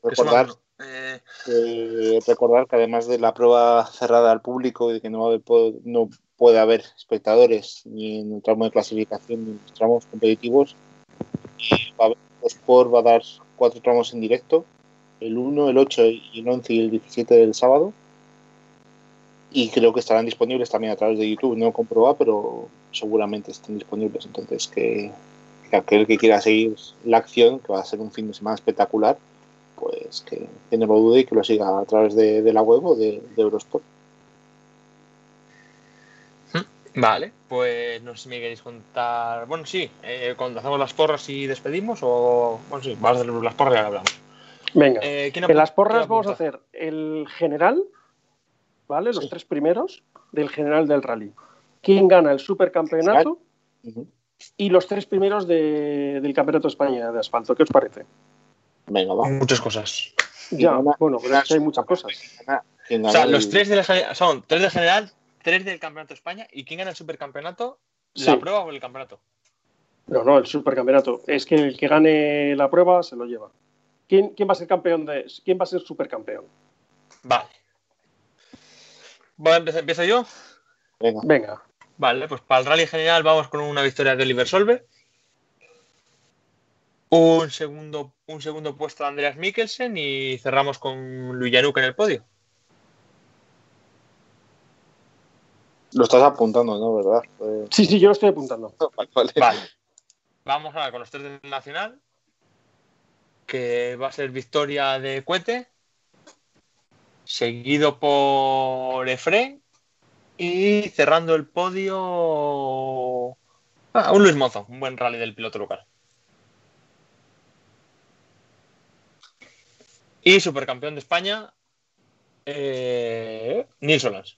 recordar. Eh, eh, recordar que además de la prueba cerrada al público y que no, va a no puede haber espectadores ni en el tramo de clasificación ni en los tramos competitivos, eh, va Sport va a dar cuatro tramos en directo, el 1, el 8 y el 11 y el 17 del sábado. Y creo que estarán disponibles también a través de YouTube, no comprobado, pero seguramente estén disponibles. Entonces, que, que aquel que quiera seguir la acción, que va a ser un fin de semana espectacular, pues que, que no lo dude y que lo siga a través de, de la web o de, de Eurosport. vale, pues no sé si me queréis contar. Bueno, sí, eh, cuando hacemos las porras y despedimos, o. Bueno, sí, vamos a hacer las porras y ahora hablamos. Venga, Eh, ¿quién en apu- las porras vamos a hacer el general, ¿vale? Los Sí. tres primeros del general del rally. ¿Quién gana el supercampeonato? Ujú. Y los tres primeros de- del Campeonato de España de asfalto. ¿Qué os parece? Venga, va. Muchas cosas. Ya, bueno, pero es que hay muchas cosas. ¿Quién O sea, los tres de la son tres del general, tres del campeonato de España. ¿Y quién gana el supercampeonato? Sí. ¿La prueba o el campeonato? No, no, el supercampeonato. Es que el que gane la prueba se lo lleva. ¿Quién, quién va a ser campeón de quién va a ser supercampeón? Vale. Empezar, ¿Empiezo yo? Venga, Venga, Vale, pues para el rally general vamos con una victoria de Oliver Solve. Un segundo, un segundo puesto de Andreas Mikkelsen y cerramos con Luis Januk en el podio. lo estás apuntando, ¿no? ¿Verdad? Eh, sí, sí, yo lo estoy apuntando. <laughs> vale, vale. Vale. Vamos ahora con los tres del Nacional. Que va a ser victoria de Cuete. Seguido por Efren. Y cerrando el podio. Ah, un Luis Mozo, un buen rally del piloto local. Y supercampeón de España, eh, Nils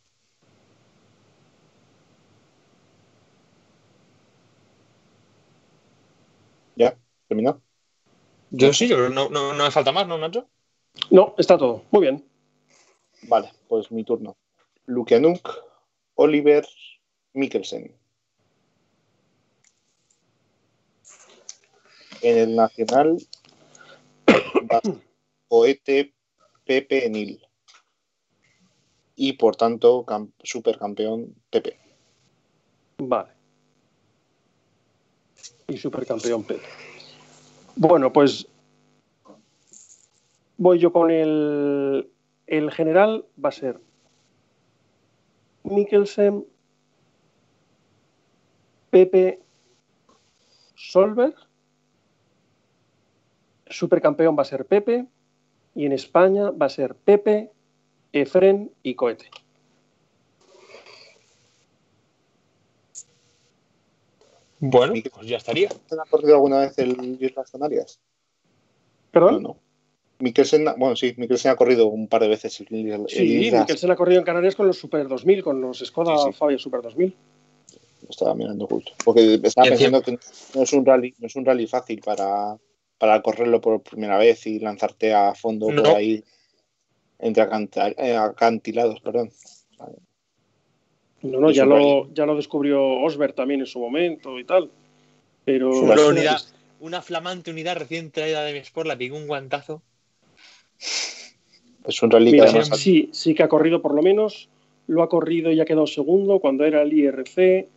¿Ya? ¿Terminado? Yo sí, yo no, no, no me falta más, ¿no, Nacho? No, está todo. Muy bien. Vale, pues mi turno. Lukianuk, Oliver, Mikkelsen. En el Nacional, <coughs> Cohete, Pepe, Enil. Y por tanto, cam- supercampeón Pepe. Vale. Y supercampeón Pepe. Bueno, pues voy yo con el, el general, va a ser Mikkelsen, Pepe, Solberg, supercampeón va a ser Pepe y en España va a ser Pepe, Efren y Cohete. Bueno, pues ya estaría. ¿Mikkelsen ha corrido alguna vez el Islas Canarias? ¿Perdón? No, no. Mikkelsen, bueno, sí, Mikkelsen ha corrido un par de veces el, el Sí, Islas. Mikkelsen ha corrido en Canarias con los Super 2000, con los Skoda Sí, sí. Fabia Super 2000. Lo estaba mirando justo. Porque estaba el pensando que no es un rally, no es un rally fácil para, para correrlo por primera vez y lanzarte a fondo No. por ahí entre eh, acantilados, perdón. No, no, ya lo, ya lo descubrió Osberg también en su momento y tal. Pero Una unidad, una flamante unidad recién traída de mi Sport, la pegó un guantazo. Es un rally Mira, que además sí, sí que ha corrido por lo menos, lo ha corrido y ha quedado segundo cuando era el IRC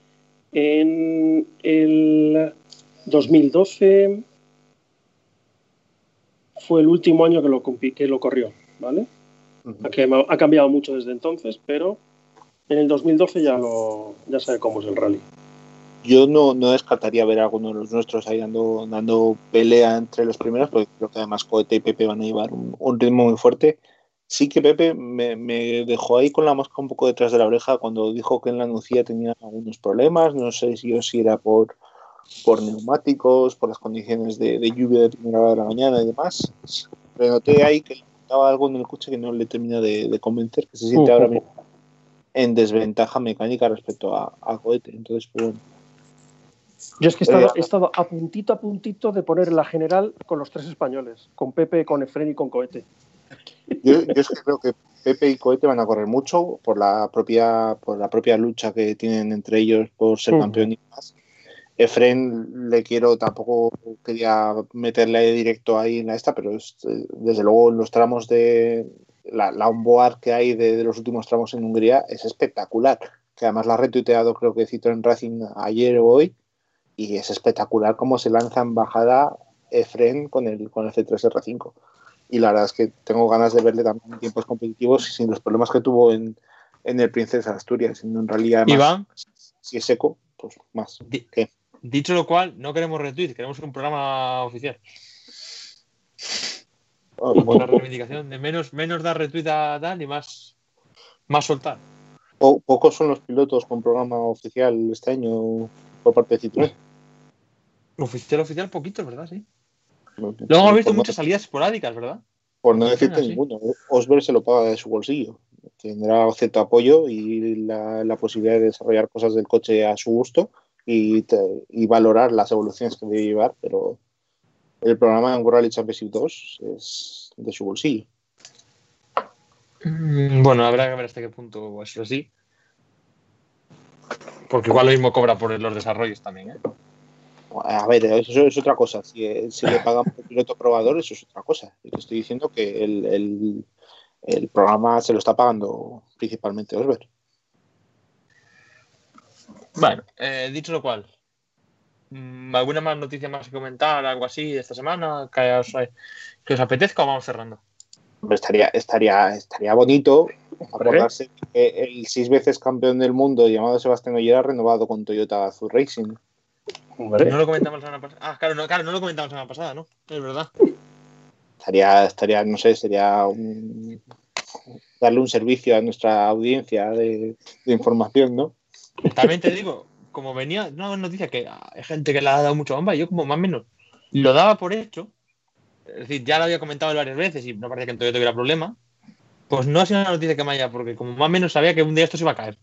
en el 2012. Fue el último año que lo, que lo corrió, ¿vale? Ujú. Ha, quema- ha cambiado mucho desde entonces, pero en el 2012 ya, lo, ya sabe cómo es el rally. yo no, no descartaría ver a alguno de los nuestros ahí dando, dando pelea entre los primeros, porque creo que además Cohete y Pepe van a llevar un, un ritmo muy fuerte. Sí que Pepe me, me dejó ahí con la mosca un poco detrás de la oreja cuando dijo que en la Nucía tenía algunos problemas. No sé si, yo si era por, por neumáticos, por las condiciones de, de lluvia de primera hora de la mañana y demás. Pero noté ahí que le faltaba algo en el coche que no le termina de, de convencer, que se siente ahora mismo en desventaja mecánica respecto a, a Cohete. Entonces, pues, bueno. Yo es que he estado, Eh, he estado a puntito a puntito de poner la general con los tres españoles, con Pepe, con Efren y con Cohete. Yo, yo es que creo que Pepe y Cohete van a correr mucho por la propia por la propia lucha que tienen entre ellos por ser Ujú. campeón y más. Efren le quiero, tampoco quería meterle directo ahí en la esta, pero es, eh, desde luego en los tramos de la, la onboard que hay de, de los últimos tramos en Hungría es espectacular. Que además la ha retuiteado creo que Citroën Racing ayer o hoy y es espectacular cómo se lanza en bajada Efren con el, con el C3 R5 y la verdad es que tengo ganas de verle también en tiempos competitivos y sin los problemas que tuvo en, en el Princesa Asturias, en realidad además, Iván, si es seco, pues más. ¿Qué? Dicho lo cual, no queremos retweet, queremos un programa oficial. Una bueno, reivindicación de menos, menos dar retweet a tal y más, más soltar. po- pocos son los pilotos con programa oficial este año por parte de Citroën. Oficial, oficial, poquito, ¿verdad? Sí. Luego Luego hemos visto muchas salidas esporádicas, ¿verdad? Por no decirte Ah, sí. ninguno, Osberg se lo paga de su bolsillo. Tendrá cierto apoyo y la, la posibilidad de desarrollar cosas del coche a su gusto y, te- y valorar las evoluciones que debe llevar, pero el programa en World Rally Championship 2 es de su bolsillo. Mm, Bueno, habrá que ver hasta qué punto es así. Porque igual lo mismo cobra por los desarrollos también, ¿eh? A ver, eso es otra cosa. Si, si le pagan por piloto probador, eso es otra cosa. Yo te estoy diciendo que el, el- el programa se lo está pagando principalmente Osberg. Bueno, eh, dicho lo cual, mm, ¿alguna más noticia más que comentar, algo así esta semana que os, que os apetezca o vamos cerrando? Estaría, estaría, estaría bonito acordarse que el seis veces campeón del mundo llamado Sebastián Ollera ha renovado con Toyota Azul Racing. Hombre, No lo comentamos la semana pasada. Ah, claro, no, claro, no lo comentamos la semana pasada, ¿no? Es verdad. Estaría, estaría, no sé, sería un- darle un servicio a nuestra audiencia de, de información, ¿no? También te digo, como venía una noticia que hay gente que le ha dado mucho bomba, yo como más o menos lo daba por hecho. Es decir, ya lo había comentado varias veces y no parecía que en Toyota tuviera problema. Pues no ha sido una noticia que me haya, porque como más o menos sabía que un día esto se iba a caer.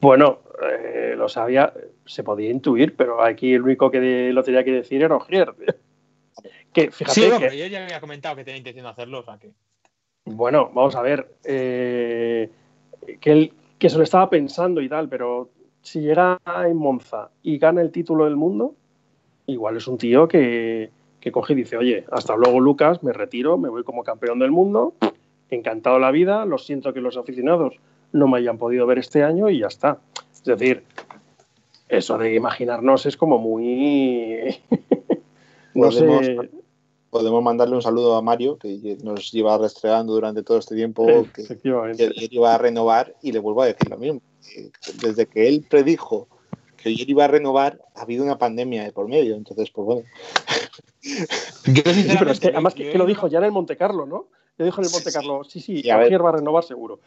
Bueno, eh, lo sabía, se podía intuir, pero aquí el único que lo tenía que decir era Ogier. <laughs> Que, fíjate sí, que, yo ya había comentado que tenía intención de hacerlo, o sea que... Bueno, vamos a ver. Eh, que, él, que se lo estaba pensando y tal, pero si llega en Monza y gana el título del mundo, igual es un tío que, que coge y dice, oye, hasta luego Lucas, me retiro, me voy como campeón del mundo, encantado la vida, lo siento que los aficionados no me hayan podido ver este año y ya está. Es decir, eso de imaginarnos es como muy... <laughs> no sé podemos mandarle un saludo a Mario, que nos lleva restregando durante todo este tiempo, que, que, iba a renovar, y le vuelvo a decir lo mismo. Desde que él predijo que él iba a renovar, ha habido una pandemia de por medio, entonces, pues bueno. <laughs> pero es que, además que, lo dijo ya en el Monte Carlo, ¿no? Lo dijo en el Monte Carlo, sí, sí, sí va a renovar seguro.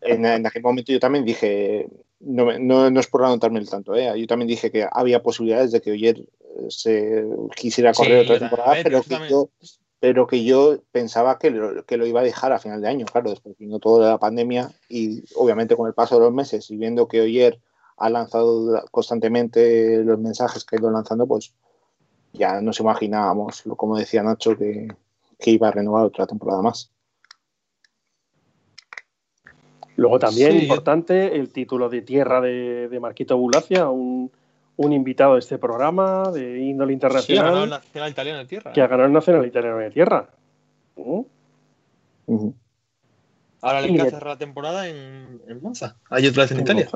En, en, aquel momento yo también dije, no, no, no es por anotarme el tanto, ¿eh? yo también dije que había posibilidades de que Oyer se quisiera correr otra temporada, pero, que yo, pero que yo pensaba que lo, que lo iba a dejar a final de año, claro, después vino toda la pandemia y obviamente con el paso de los meses y viendo que Oyer ha lanzado constantemente los mensajes que ha ido lanzando, pues ya nos imaginábamos, como decía Nacho, que, que iba a renovar otra temporada más. Luego también, importante, el título de tierra de, de Marquito Bulacia, un, un invitado de este programa de índole internacional. ha ganado el Nacional Italiano de Tierra. Que ha ganado el Nacional Italiano de Tierra. Ahora le queda cerrar la temporada en, en Monza. Hay otra vez en, Italia.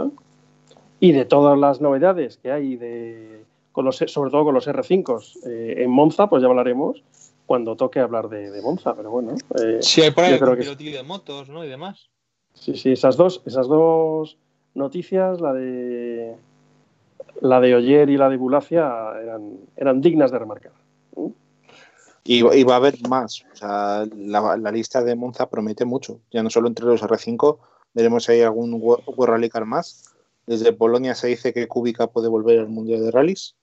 Y de todas las novedades que hay, de, con los, sobre todo con los R5 eh, en Monza, pues ya hablaremos cuando toque hablar de, Monza. Pero bueno. Eh, sí, hay por ahí un pilotillo de motos ¿no? y demás. Sí, sí, esas dos, esas dos noticias, la de la de Oyer y la de Bulacia eran, eran dignas de remarcar. Y, va a haber más. O sea, la, lista de Monza promete mucho. Ya no solo entre los R5, veremos si hay algún World Rally Car más. Desde Polonia se dice que Kubica puede volver al Mundial de Rallys.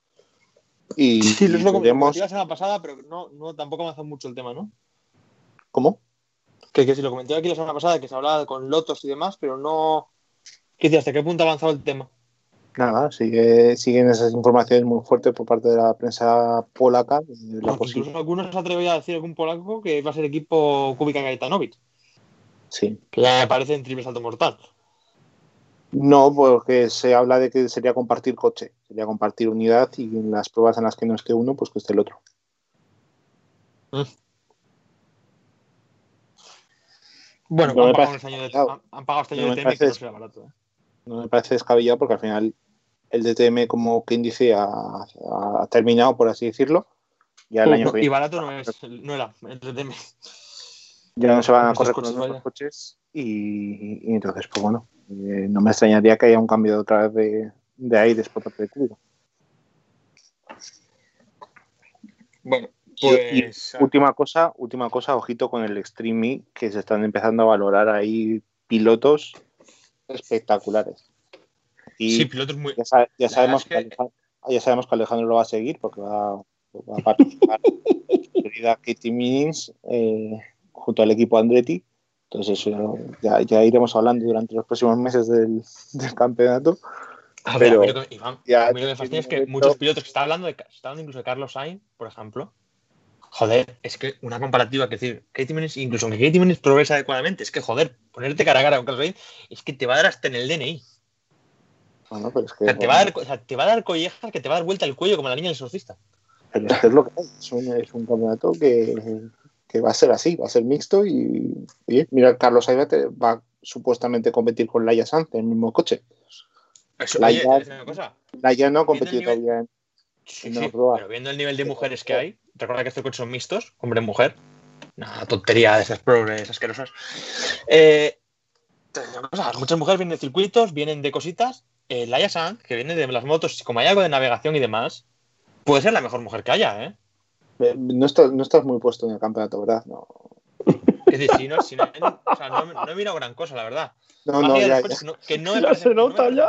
Y sí, lo veremos... la semana pasada, pero no, no tampoco avanzado mucho el tema, ¿no? ¿Cómo? Que, que si lo comenté aquí la semana pasada, que se hablaba con lotos y demás, pero no. ¿Qué? ¿Hasta qué punto ha avanzado el tema? Nada, sigue, siguen esas informaciones muy fuertes por parte de la prensa polaca. La incluso algunos se atreven a decir algún polaco que va a ser equipo Kubica Gaetanovic. Sí. Que ya me parece en triple salto mortal. No, porque se habla de que sería compartir coche, sería compartir unidad y en las pruebas en las que no esté uno, pues que esté el otro. Bueno, han, pagado este año de, han, pagado este año de TM que no será barato. ¿eh? no me parece descabellado porque al final el DTM, como quien dice, ha, terminado, por así decirlo. Ya el año y barato no, es, no era el DTM. Ya no se van a correr con los nuevos coches y, entonces, pues bueno, eh, no me extrañaría que haya un cambio otra vez de, de aires por parte de Cuba. Bueno, pues... última cosa, última cosa, ojito con el streaming que se están empezando a valorar ahí pilotos espectaculares. Y sí, pilotos muy... ya, sabemos que... ya sabemos que Alejandro lo va a seguir porque va, a participar <laughs> querida Katie eh, junto al equipo Andretti. Entonces ya, ya, iremos hablando durante los próximos meses del, campeonato. pero, Iván, ya, me fascina es que muchos pilotos que están hablando, de, está hablando incluso de Carlos Sainz, por ejemplo, Joder, es que una comparativa, que decir, Katie Menes, incluso aunque Katie Menes progresa adecuadamente, es que joder, ponerte cara a cara con Carlos Sainz es que te va a dar hasta en el DNI. Bueno, pero es que, o sea, te, va a dar, o sea, te va a dar collejas que te va a dar vuelta el cuello como la niña del exorcista. Pero es que es lo que es, es un, es un campeonato que, que, va a ser así, va a ser mixto y, y mira, Carlos Sainz va a supuestamente competir con Laia Sanz en el mismo coche. Eso, Laia, oye, una cosa. Laia no ha competido todavía en, sí, sí, pero viendo el nivel de mujeres que hay, recuerda que estos coches son mixtos, hombre-mujer. Una tontería de esas progres asquerosas. Eh, muchas mujeres vienen de circuitos, vienen de cositas. Eh, Laia Sanz, que viene de las motos, como hay algo de navegación y demás, puede ser la mejor mujer que haya, ¿eh? No estás, no estás muy puesto en el campeonato, ¿verdad? No. Es decir, si no, si no, o sea, no, no, he mirado gran cosa, la verdad. No, no, ya, que no <laughs> me parece, se nota ya.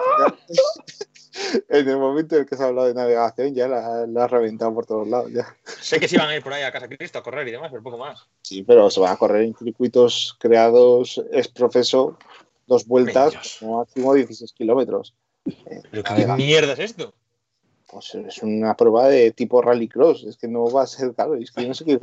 <laughs> en el momento en que se ha hablado de navegación ya la, la ha reventado por todos lados. Ya. Sé que se iban a ir por ahí a Casa Cristo a correr y demás, pero poco más. Sí, pero se van a correr en circuitos creados es profeso dos vueltas, como máximo 16 kilómetros. Eh, ¿Pero qué mierda es esto? pues es una prueba de tipo rallycross, es que no va a ser, claro, es que yo no sé qué.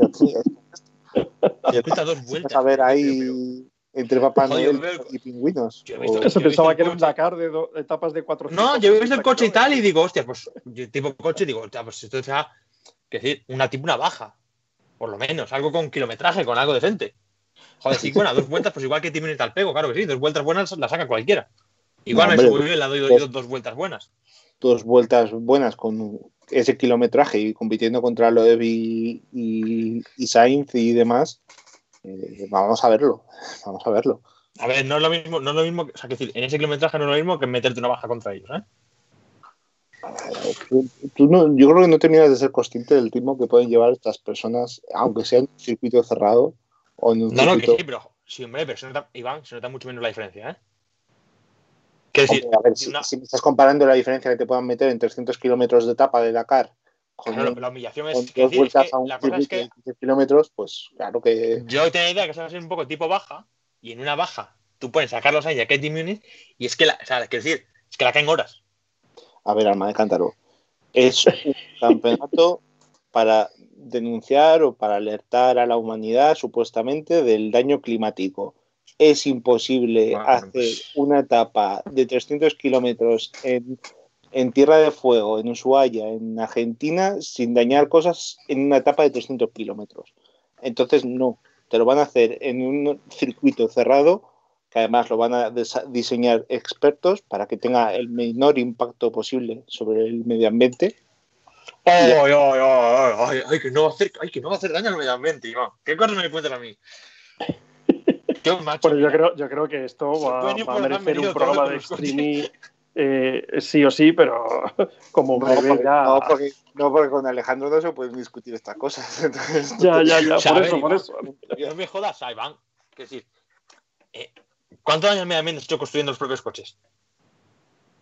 <laughs> Yo cuesta dos vueltas. a ver ahí entre Papá Noel y pingüinos. yo he visto- pensaba que el era un coche. Dakar de do- etapas de 4 No, yo he visto el coche y tal y digo, hostia, pues yo tipo coche digo, hostia, pues esto será, que decir, una tipo una baja, por lo menos, algo con kilometraje, con algo decente. Joder, sí, bueno, dos <laughs> vueltas, pues igual que Timmy al pego, claro que sí, dos vueltas buenas las saca cualquiera. Igual No, me hombre, subo yo y le doy dos, dos vueltas buenas. dos vueltas buenas con ese kilometraje y compitiendo contra Loeb y, y, y Sainz y demás, eh, vamos a verlo, <laughs> vamos a verlo. A ver, no es lo mismo, no es lo mismo, que- o sea, que decir, en ese kilometraje no es lo mismo que meterte una baja contra ellos, ¿eh? Tú- tú no- yo creo que no terminas de ser consciente del ritmo que pueden llevar estas personas, aunque sea en un circuito cerrado o en un No, no, que circuito... sí, pero sí, hombre, pero se nota, Iván, se nota mucho menos la diferencia, ¿eh? Decir, Hombre, a ver, si, una- si me estás comparando la diferencia que te puedan meter en 300 kilómetros de etapa de Dakar con, claro, la humillación es, dos decir, es vueltas que a un la cosa es que de 15 kilómetros, pues claro que... Yo tenía idea que eso va a ser un poco tipo baja, y en una baja tú puedes sacar los años a Katie Munich, y es que la, o sea, quiero decir, es que la caen horas. A ver, Alma de Cántaro. Es un campeonato para denunciar o para alertar a la humanidad supuestamente del daño climático. Es imposible hacer pues- una etapa de 300 kilómetros en, en Tierra de Fuego, en Ushuaia, en Argentina, sin dañar cosas en una etapa de 300 kilómetros. Entonces, no. Te lo van a hacer en un circuito cerrado que además lo van a diseñar expertos para que tenga el menor impacto posible sobre el medio ambiente. ¡Ay, ay, ay, ay, que no va a hacer, ay, que no va a hacer daño al medio ambiente, Iván! ¿Qué cosas me cuentas a mí? Qué macho. Bueno, yo creo, yo creo que esto va, a merecer un programa de streaming eh, sí o sí, pero <laughs> como No breve porque, ya. no, porque, no, porque con Alejandro no se pueden discutir estas cosas. <laughs> Entonces, Ya, ya, ya, por eso, por eso. No me jodas, Iván. Que decir, eh, ¿cuántos años al medio ambiente has hecho construyendo los propios coches?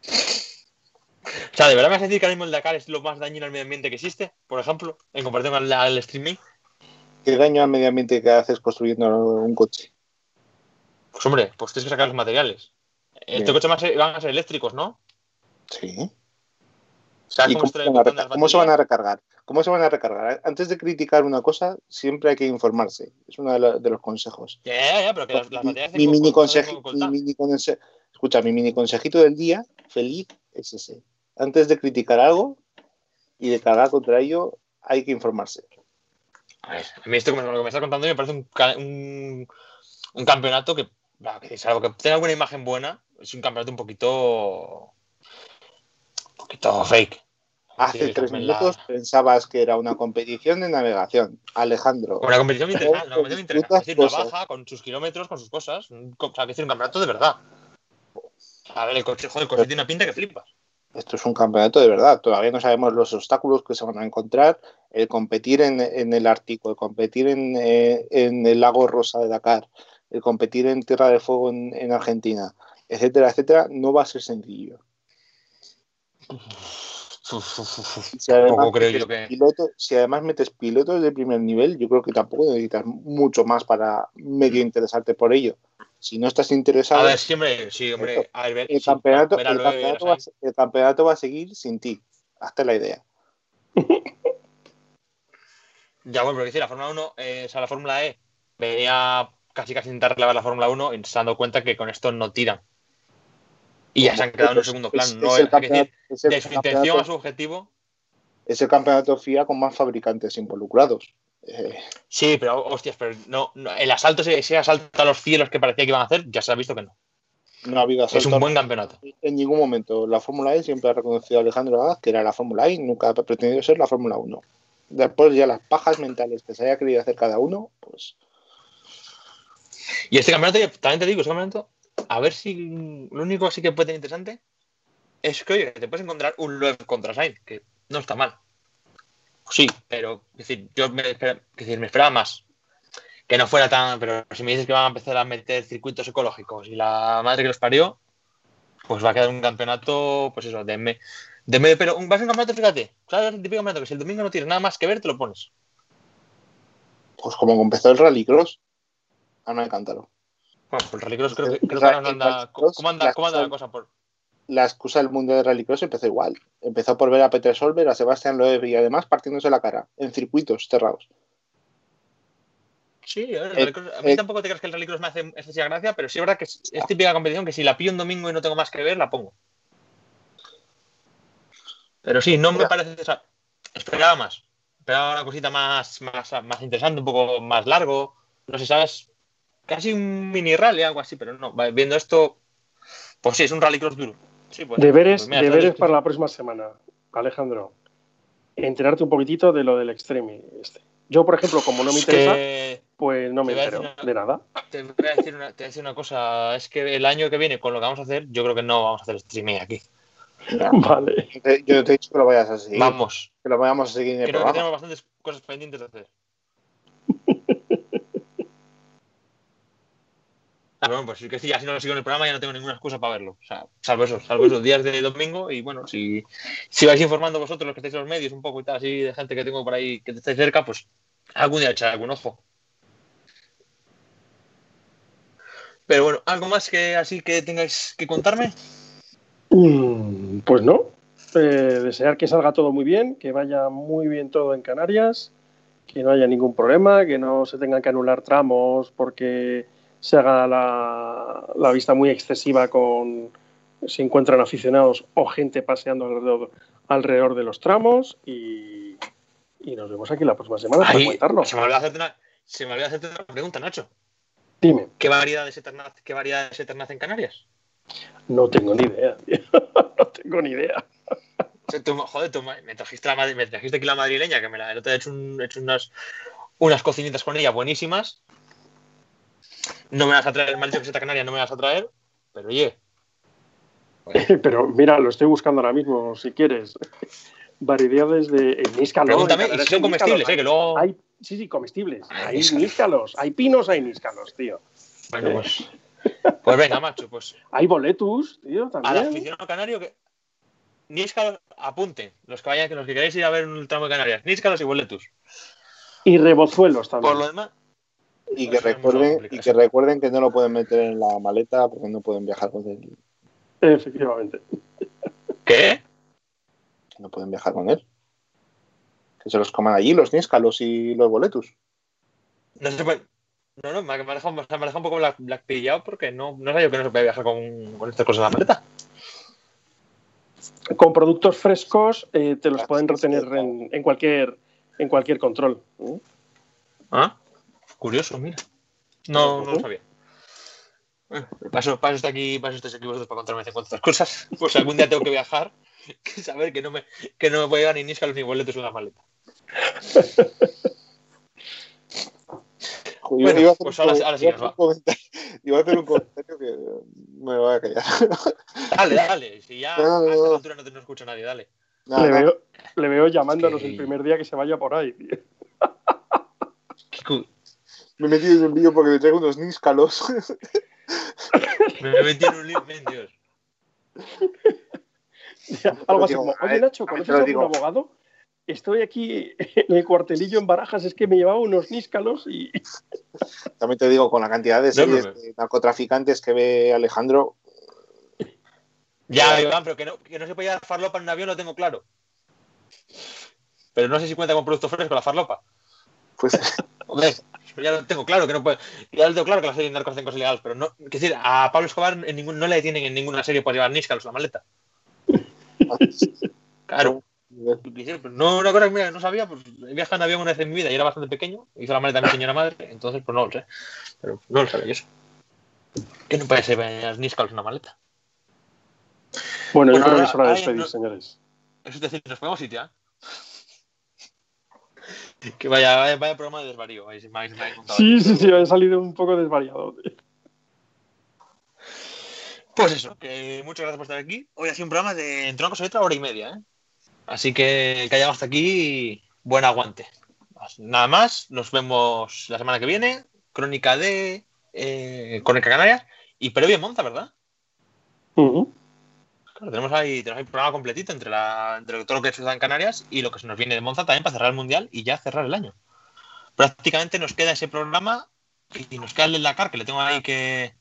O sea, ¿de verdad me vas a decir que ahora mismo el Dakar es lo más dañino al medio ambiente que existe? Por ejemplo, en comparación al, al streaming. ¿Qué daño al medio ambiente que haces construyendo un coche? Pues hombre, pues tienes que sacar los materiales. Estos coches más van a ser eléctricos, ¿no? Sí. ¿Sabes ¿Y cómo, se, van a cómo se van recargar? ¿Cómo se van a recargar? Antes de criticar una cosa, siempre hay que informarse. Es uno de, los consejos. Ya, ya, ya, pero que las, las mi, baterías mi tienen mini con- saben conseji- con mi mini conse- escucha, mi mini consejito del día, feliz, es ese. Antes de criticar algo y de cargar contra ello, hay que informarse. A ver, a mí esto lo que me estás contando me parece un, un campeonato que, que salvo que tenga alguna imagen buena, es un campeonato un poquito. un poquito fake. Hace tres la- minutos pensabas que era una competición de navegación. Alejandro, Una competición interesa, una competición interesa. Es decir, una baja con sus kilómetros, con sus cosas. un O sea, que decir, un campeonato de verdad. A ver, el coche, joder, el coche tiene una pinta que flipas. esto es un campeonato de verdad. Todavía no sabemos los obstáculos que se van a encontrar. El competir en, en el Ártico, el competir en, eh, en el lago Rosa de Dakar, el competir en Tierra de Fuego en, en Argentina, etcétera, etcétera, no va a ser sencillo. Uf, uf, uf, uf. Si además, creo metes yo que. piloto- si además metes pilotos de primer nivel, yo creo que tampoco necesitas mucho más para medio interesarte por ello. Si no estás interesado, A ver, siempre, sí, hombre. A ver, el, sí, campeonato, ver el, ver va, a Sainz. se- el campeonato va a seguir sin ti. Hazte la idea. <laughs> Ya, bueno, pero decir, la Fórmula 1, eh, o sea, la Fórmula E venía casi casi intentar relevar la Fórmula 1 y se han dado cuenta que con esto no tiran. Y ya se han quedado en un segundo plan. Es- no, es es decir, es de su intención a su objetivo. es el campeonato FIA con más fabricantes involucrados. Eh, Sí, pero hostias, pero no, no, el asalto, ese, ese asalto a los cielos que parecía que iban a hacer, ya se ha visto que no. no ha habido Es asalto un buen campeonato. en ningún momento. La Fórmula E siempre ha reconocido a Alejandro Agaz que era la Fórmula E y nunca ha pretendido ser la Fórmula 1. Después ya las pajas mentales que se haya querido hacer cada uno, pues Y este campeonato, también te digo, este campeonato, a ver si lo único sí que puede ser interesante es que, te puedes encontrar un Loeb contra Sainz, que no está mal. Sí, pero, es decir, yo me, espera- es decir, me esperaba más. Que no fuera tan. Pero si me dices que van a empezar a meter circuitos ecológicos y la madre que los parió, pues va a quedar un campeonato, pues eso, de, me- medio. Pero un, va a un campeonato, fíjate, ¿sabes? El típico campeonato que si el domingo no tienes nada más que ver, te lo pones. pues como empezó el Rallycross, Ana de Cántaro. Bueno, pues el Rallycross creo que, creo que ahora no anda. ¿Cómo anda, la cómo anda la cosa-? Por... La excusa del Mundial de Rallycross empezó igual. Empezó por ver a Peter Solberg, a Sebastián Loeb y además partiéndose la cara en circuitos cerrados. Sí, a, ver, el Eh, a mí eh, tampoco te creas que el Rallycross me hace excesiva gracia, pero sí es verdad que es, es típica competición que si la pillo un domingo y no tengo más que ver, la pongo. Pero sí, no me Ya. parece. o sea, esperaba más. Esperaba una cosita más, más, más interesante, un poco más largo. No sé, ¿sabes? Casi un mini rally, algo así, pero no. Viendo esto, pues sí, es un Rallycross duro. Sí, pues, Deberes, pues mira, deberes para la próxima semana, Alejandro. Enterarte un poquitito de lo del Extreme. Este. Yo, por ejemplo, como no me Es interesa, que pues no me entero una- de nada. te voy a decir una, te voy a decir una cosa. Es que el año que viene, con lo que vamos a hacer, yo creo que no vamos a hacer streaming aquí. <laughs> Vale. Yo te- Yo te he dicho que lo vayas a seguir. Vamos. Que lo vayamos a seguir en el Creo que tenemos bastantes cosas pendientes de hacer. Ah, bueno, pues sí que sí, así no lo sigo en el programa ya no tengo ninguna excusa para verlo. O sea, salvo eso, salvo esos días de domingo y bueno, si, si vais informando vosotros los que estáis en los medios un poco y tal, así de gente que tengo por ahí que estáis cerca, pues algún día echar algún ojo. Pero bueno, ¿algo más que así que tengáis que contarme? Mm, Pues no. Eh, desear que salga todo muy bien, que vaya muy bien todo en Canarias, que no haya ningún problema, que no se tengan que anular tramos porque se haga la, la vista muy excesiva con si encuentran aficionados o gente paseando alrededor, alrededor de los tramos y, y nos vemos aquí la próxima semana para comentarlo. se me olvidó hacerte una, se me hacerte una pregunta, Nacho. Dime, ¿Qué variedades eternaz, qué variedades eternaz en Canarias? no tengo ni idea, tío. <laughs> no tengo ni idea. Joder, tú me trajiste, la, me trajiste aquí la madrileña, que me la, he hecho, un- he hecho unas, unas cocinitas con ella buenísimas. No me vas a traer, dicho que Seta Canaria no me vas a traer, pero oye, <laughs> Pero mira, lo estoy buscando ahora mismo, si quieres. Variedades de en níscalos. pregúntame, y si son comestibles, eh, que luego... Hay, sí, sí, comestibles. Hay Hay níscalos. níscalos, hay pinos, hay níscalos, tío. Bueno, pues, <laughs> pues venga, macho, pues Hay boletus, tío, al también. aficionado canario que... Níscalos, apunten, los que vayan, los que queráis ir a ver un tramo de Canarias, Níscalos y boletus. Y rebozuelos también. Por lo demás, Y que, recuerden, y que recuerden que no lo pueden meter en la maleta porque no pueden viajar con él. Efectivamente. ¿qué? Que no pueden viajar con él. Que se los coman allí los níscalos y los boletus. No se puede. No, no, me ha dejado, me ha dejado un poco black, black pillado porque no, no sabía yo que no se puede viajar con, con estas cosas en la maleta. Con productos frescos eh, te los Ah, pueden retener en, en cualquier en cualquier control. ¿eh? Ah, curioso, mira. No, no lo sabía. Bueno, paso, paso está aquí, paso aquí vosotros para contarme cuántas cosas. <laughs> Pues algún día tengo que viajar, <laughs> que saber que no me, que no me puede llevar ni ni boletos en la maleta. Bueno, iba a hacer pues ahora- sí a que hacer nos un comentario- iba a hacer un comentario que me voy a callar. <laughs> Dale, dale. Si ya No, no, a esta altura no te no escucha nadie, dale. Nada, le, veo, le veo llamándonos que- el primer día que se vaya por ahí. tío. Me he metido en un lío porque me traigo unos níscalos. Me metí en un lío, ven, Dios. Algo así digo, como, oye Nacho, ¿conoces a algún abogado? Estoy aquí en el cuartelillo en Barajas, es que me llevaba unos níscalos y <laughs> También te digo, con la cantidad de No, series no, no. de narcotraficantes que ve Alejandro, Ya, Iván, pero que no, que no se puede llevar farlopa en un avión lo tengo claro. Pero no sé si cuenta con producto fresco la farlopa. Pues <laughs> Hombre, ya lo tengo claro que no puede. Ya lo tengo claro que las series narcos hacen cosas ilegales, pero no. Es decir, a Pablo Escobar en ningún, no le detienen en ninguna serie por llevar níscalos la maleta. Claro. No, una cosa que mira, no sabía, pues he viajado en avión una vez en mi vida y era bastante pequeño. Hizo la maleta mi señora madre, entonces pues no lo sé. Pero no lo sabía eso. Que no puede ser llevar níscalos en una maleta. bueno, yo creo que es hora de despedir, no- señores. Eso es decir, nos ponemos sitio, ¿eh? Que vaya, vaya, programa de desvarío. ha- ha contado. Sí, sí, sí, he salido un poco desvariado. tío. Pues eso, que muchas gracias por estar aquí. Hoy ha sido un programa de entre una cosa y otra hora y media, ¿eh? Así que que hayamos hasta aquí, buen aguante. Nada más, nos vemos la semana que viene. Crónica de eh, Crónica Canarias y previo en Monza, ¿verdad? Ujú. Claro, tenemos ahí, tenemos ahí un programa completito entre, la, entre todo lo que sucede en Canarias y lo que se nos viene de Monza también para cerrar el Mundial y ya cerrar el año. Prácticamente nos queda ese programa Y nos queda el del Dakar, que le tengo ahí que.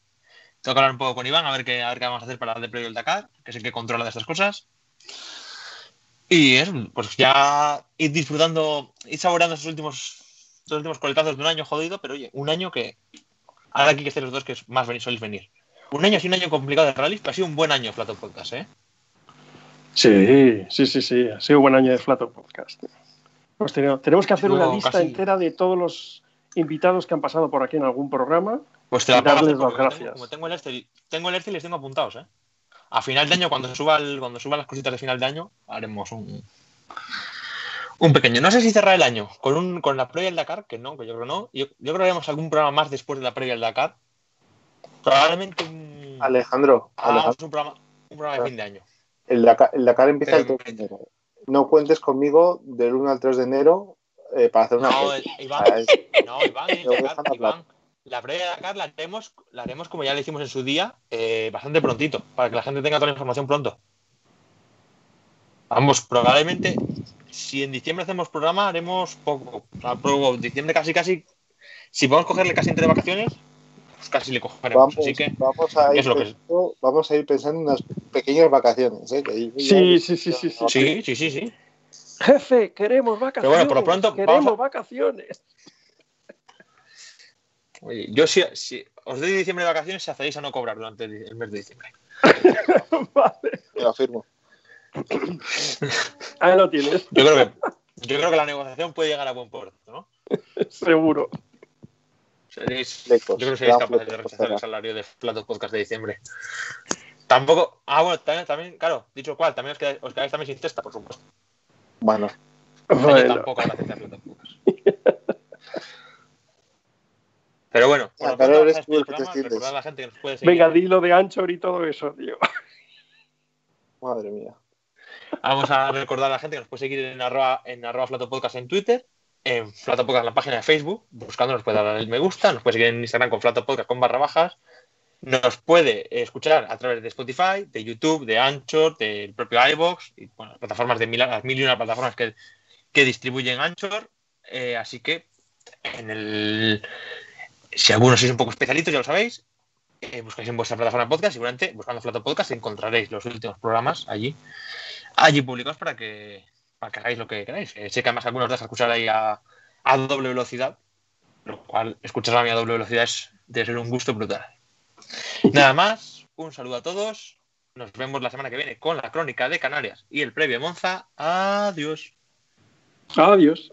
Tengo que hablar un poco con Iván, a ver qué, a ver qué vamos a hacer para el del Dakar, que es el que controla de estas cosas. Y es, pues ya ir disfrutando, ir saboreando esos últimos, esos últimos coletazos de un año jodido, pero oye, un año que. Ahora aquí que estén los dos que más venir, sois venir. Un año así, un año complicado de rally, pero ha sido un buen año Flato Podcast, ¿eh? Sí, sí, sí, sí. Ha sido un buen año de Flato Podcast. Pues tenemos, tenemos que hacer Luego, una lista casi- entera de todos los invitados que han pasado por aquí en algún programa. Pues te la Y pago darles hacer, las Tengo, gracias. como tengo el Excel, tengo el Excel y les tengo apuntados, ¿eh? A final de año, cuando suba el- cuando suban las cositas de final de año, haremos un un pequeño. No sé si cerrar el año con un con la previa del Dakar, que no, que yo creo no. Yo, yo creo que haremos algún programa más después de la previa del Dakar. Probablemente un, Alejandro, hagamos Alejandro, un programa, un programa de fin de año. el Dakar, el Dakar empieza el Pero- 3 de enero. No cuentes conmigo del 1 al 3 de enero eh, para hacer una. No, el- Iván, Ah, no, Iván, <laughs> el Dakar, la previa de Dakar la haremos, la haremos como ya le hicimos en su día, eh, bastante prontito, para que la gente tenga toda la información pronto. Vamos, probablemente, si en diciembre hacemos programa, haremos poco. O sea, diciembre casi, casi, si podemos cogerle casi entre vacaciones, pues casi le cogeremos. Vamos, Así que, vamos, a ir es lo que es. pensando, vamos a ir pensando en unas pequeñas vacaciones. ¿eh? Que ahí ya- Sí, sí, sí, sí, sí. sí, sí, sí, sí. Jefe, queremos vacaciones. Pero bueno, por lo pronto, queremos vamos a- vacaciones. Oye, yo si, si os doy diciembre de vacaciones, si hacéis a no cobrar durante el mes de diciembre. <laughs> vale, lo afirmo. ahí lo tienes, Yo creo que, yo creo que la negociación puede llegar a buen puerto, ¿no? seguro. Seréis, yo creo que seréis capaces de rechazar el salario de Platos Podcast de diciembre. Tampoco. Ah, bueno, también, también claro, dicho cual, también os quedáis, os quedáis también sin cesta, por supuesto. Bueno, Yo Bueno, tampoco habrá cesta de Platos Podcast. Pero bueno, por pronto, eres tú el que te sientes. a la gente que nos puede seguir. venga, dilo de Anchor y todo eso, tío. madre mía. Vamos a recordar a la gente que nos puede seguir en arroba, en arroba Flato Podcast en Twitter, en Flato Podcast en la página de Facebook, buscando nos puede dar el me gusta, nos puede seguir en Instagram con Flato Podcast con barra bajas, nos puede escuchar a través de Spotify, de YouTube, de Anchor, del propio iBox y las plataformas de mil, las mil y una plataformas que, que distribuyen Anchor. Eh, así que en el si algunos sois un poco especialitos, ya lo sabéis, eh, buscáis en vuestra plataforma podcast, seguramente buscando Flato Podcast encontraréis los últimos programas allí, allí publicados para que, que hagáis lo que queráis. Eh, sé que además algunos dejan escuchar ahí a, a doble velocidad, lo cual escuchar a mí a doble velocidad es de ser un gusto brutal. Nada más, un saludo a todos. Nos vemos la semana que viene con la crónica de Canarias y el previo Monza. Adiós. Adiós.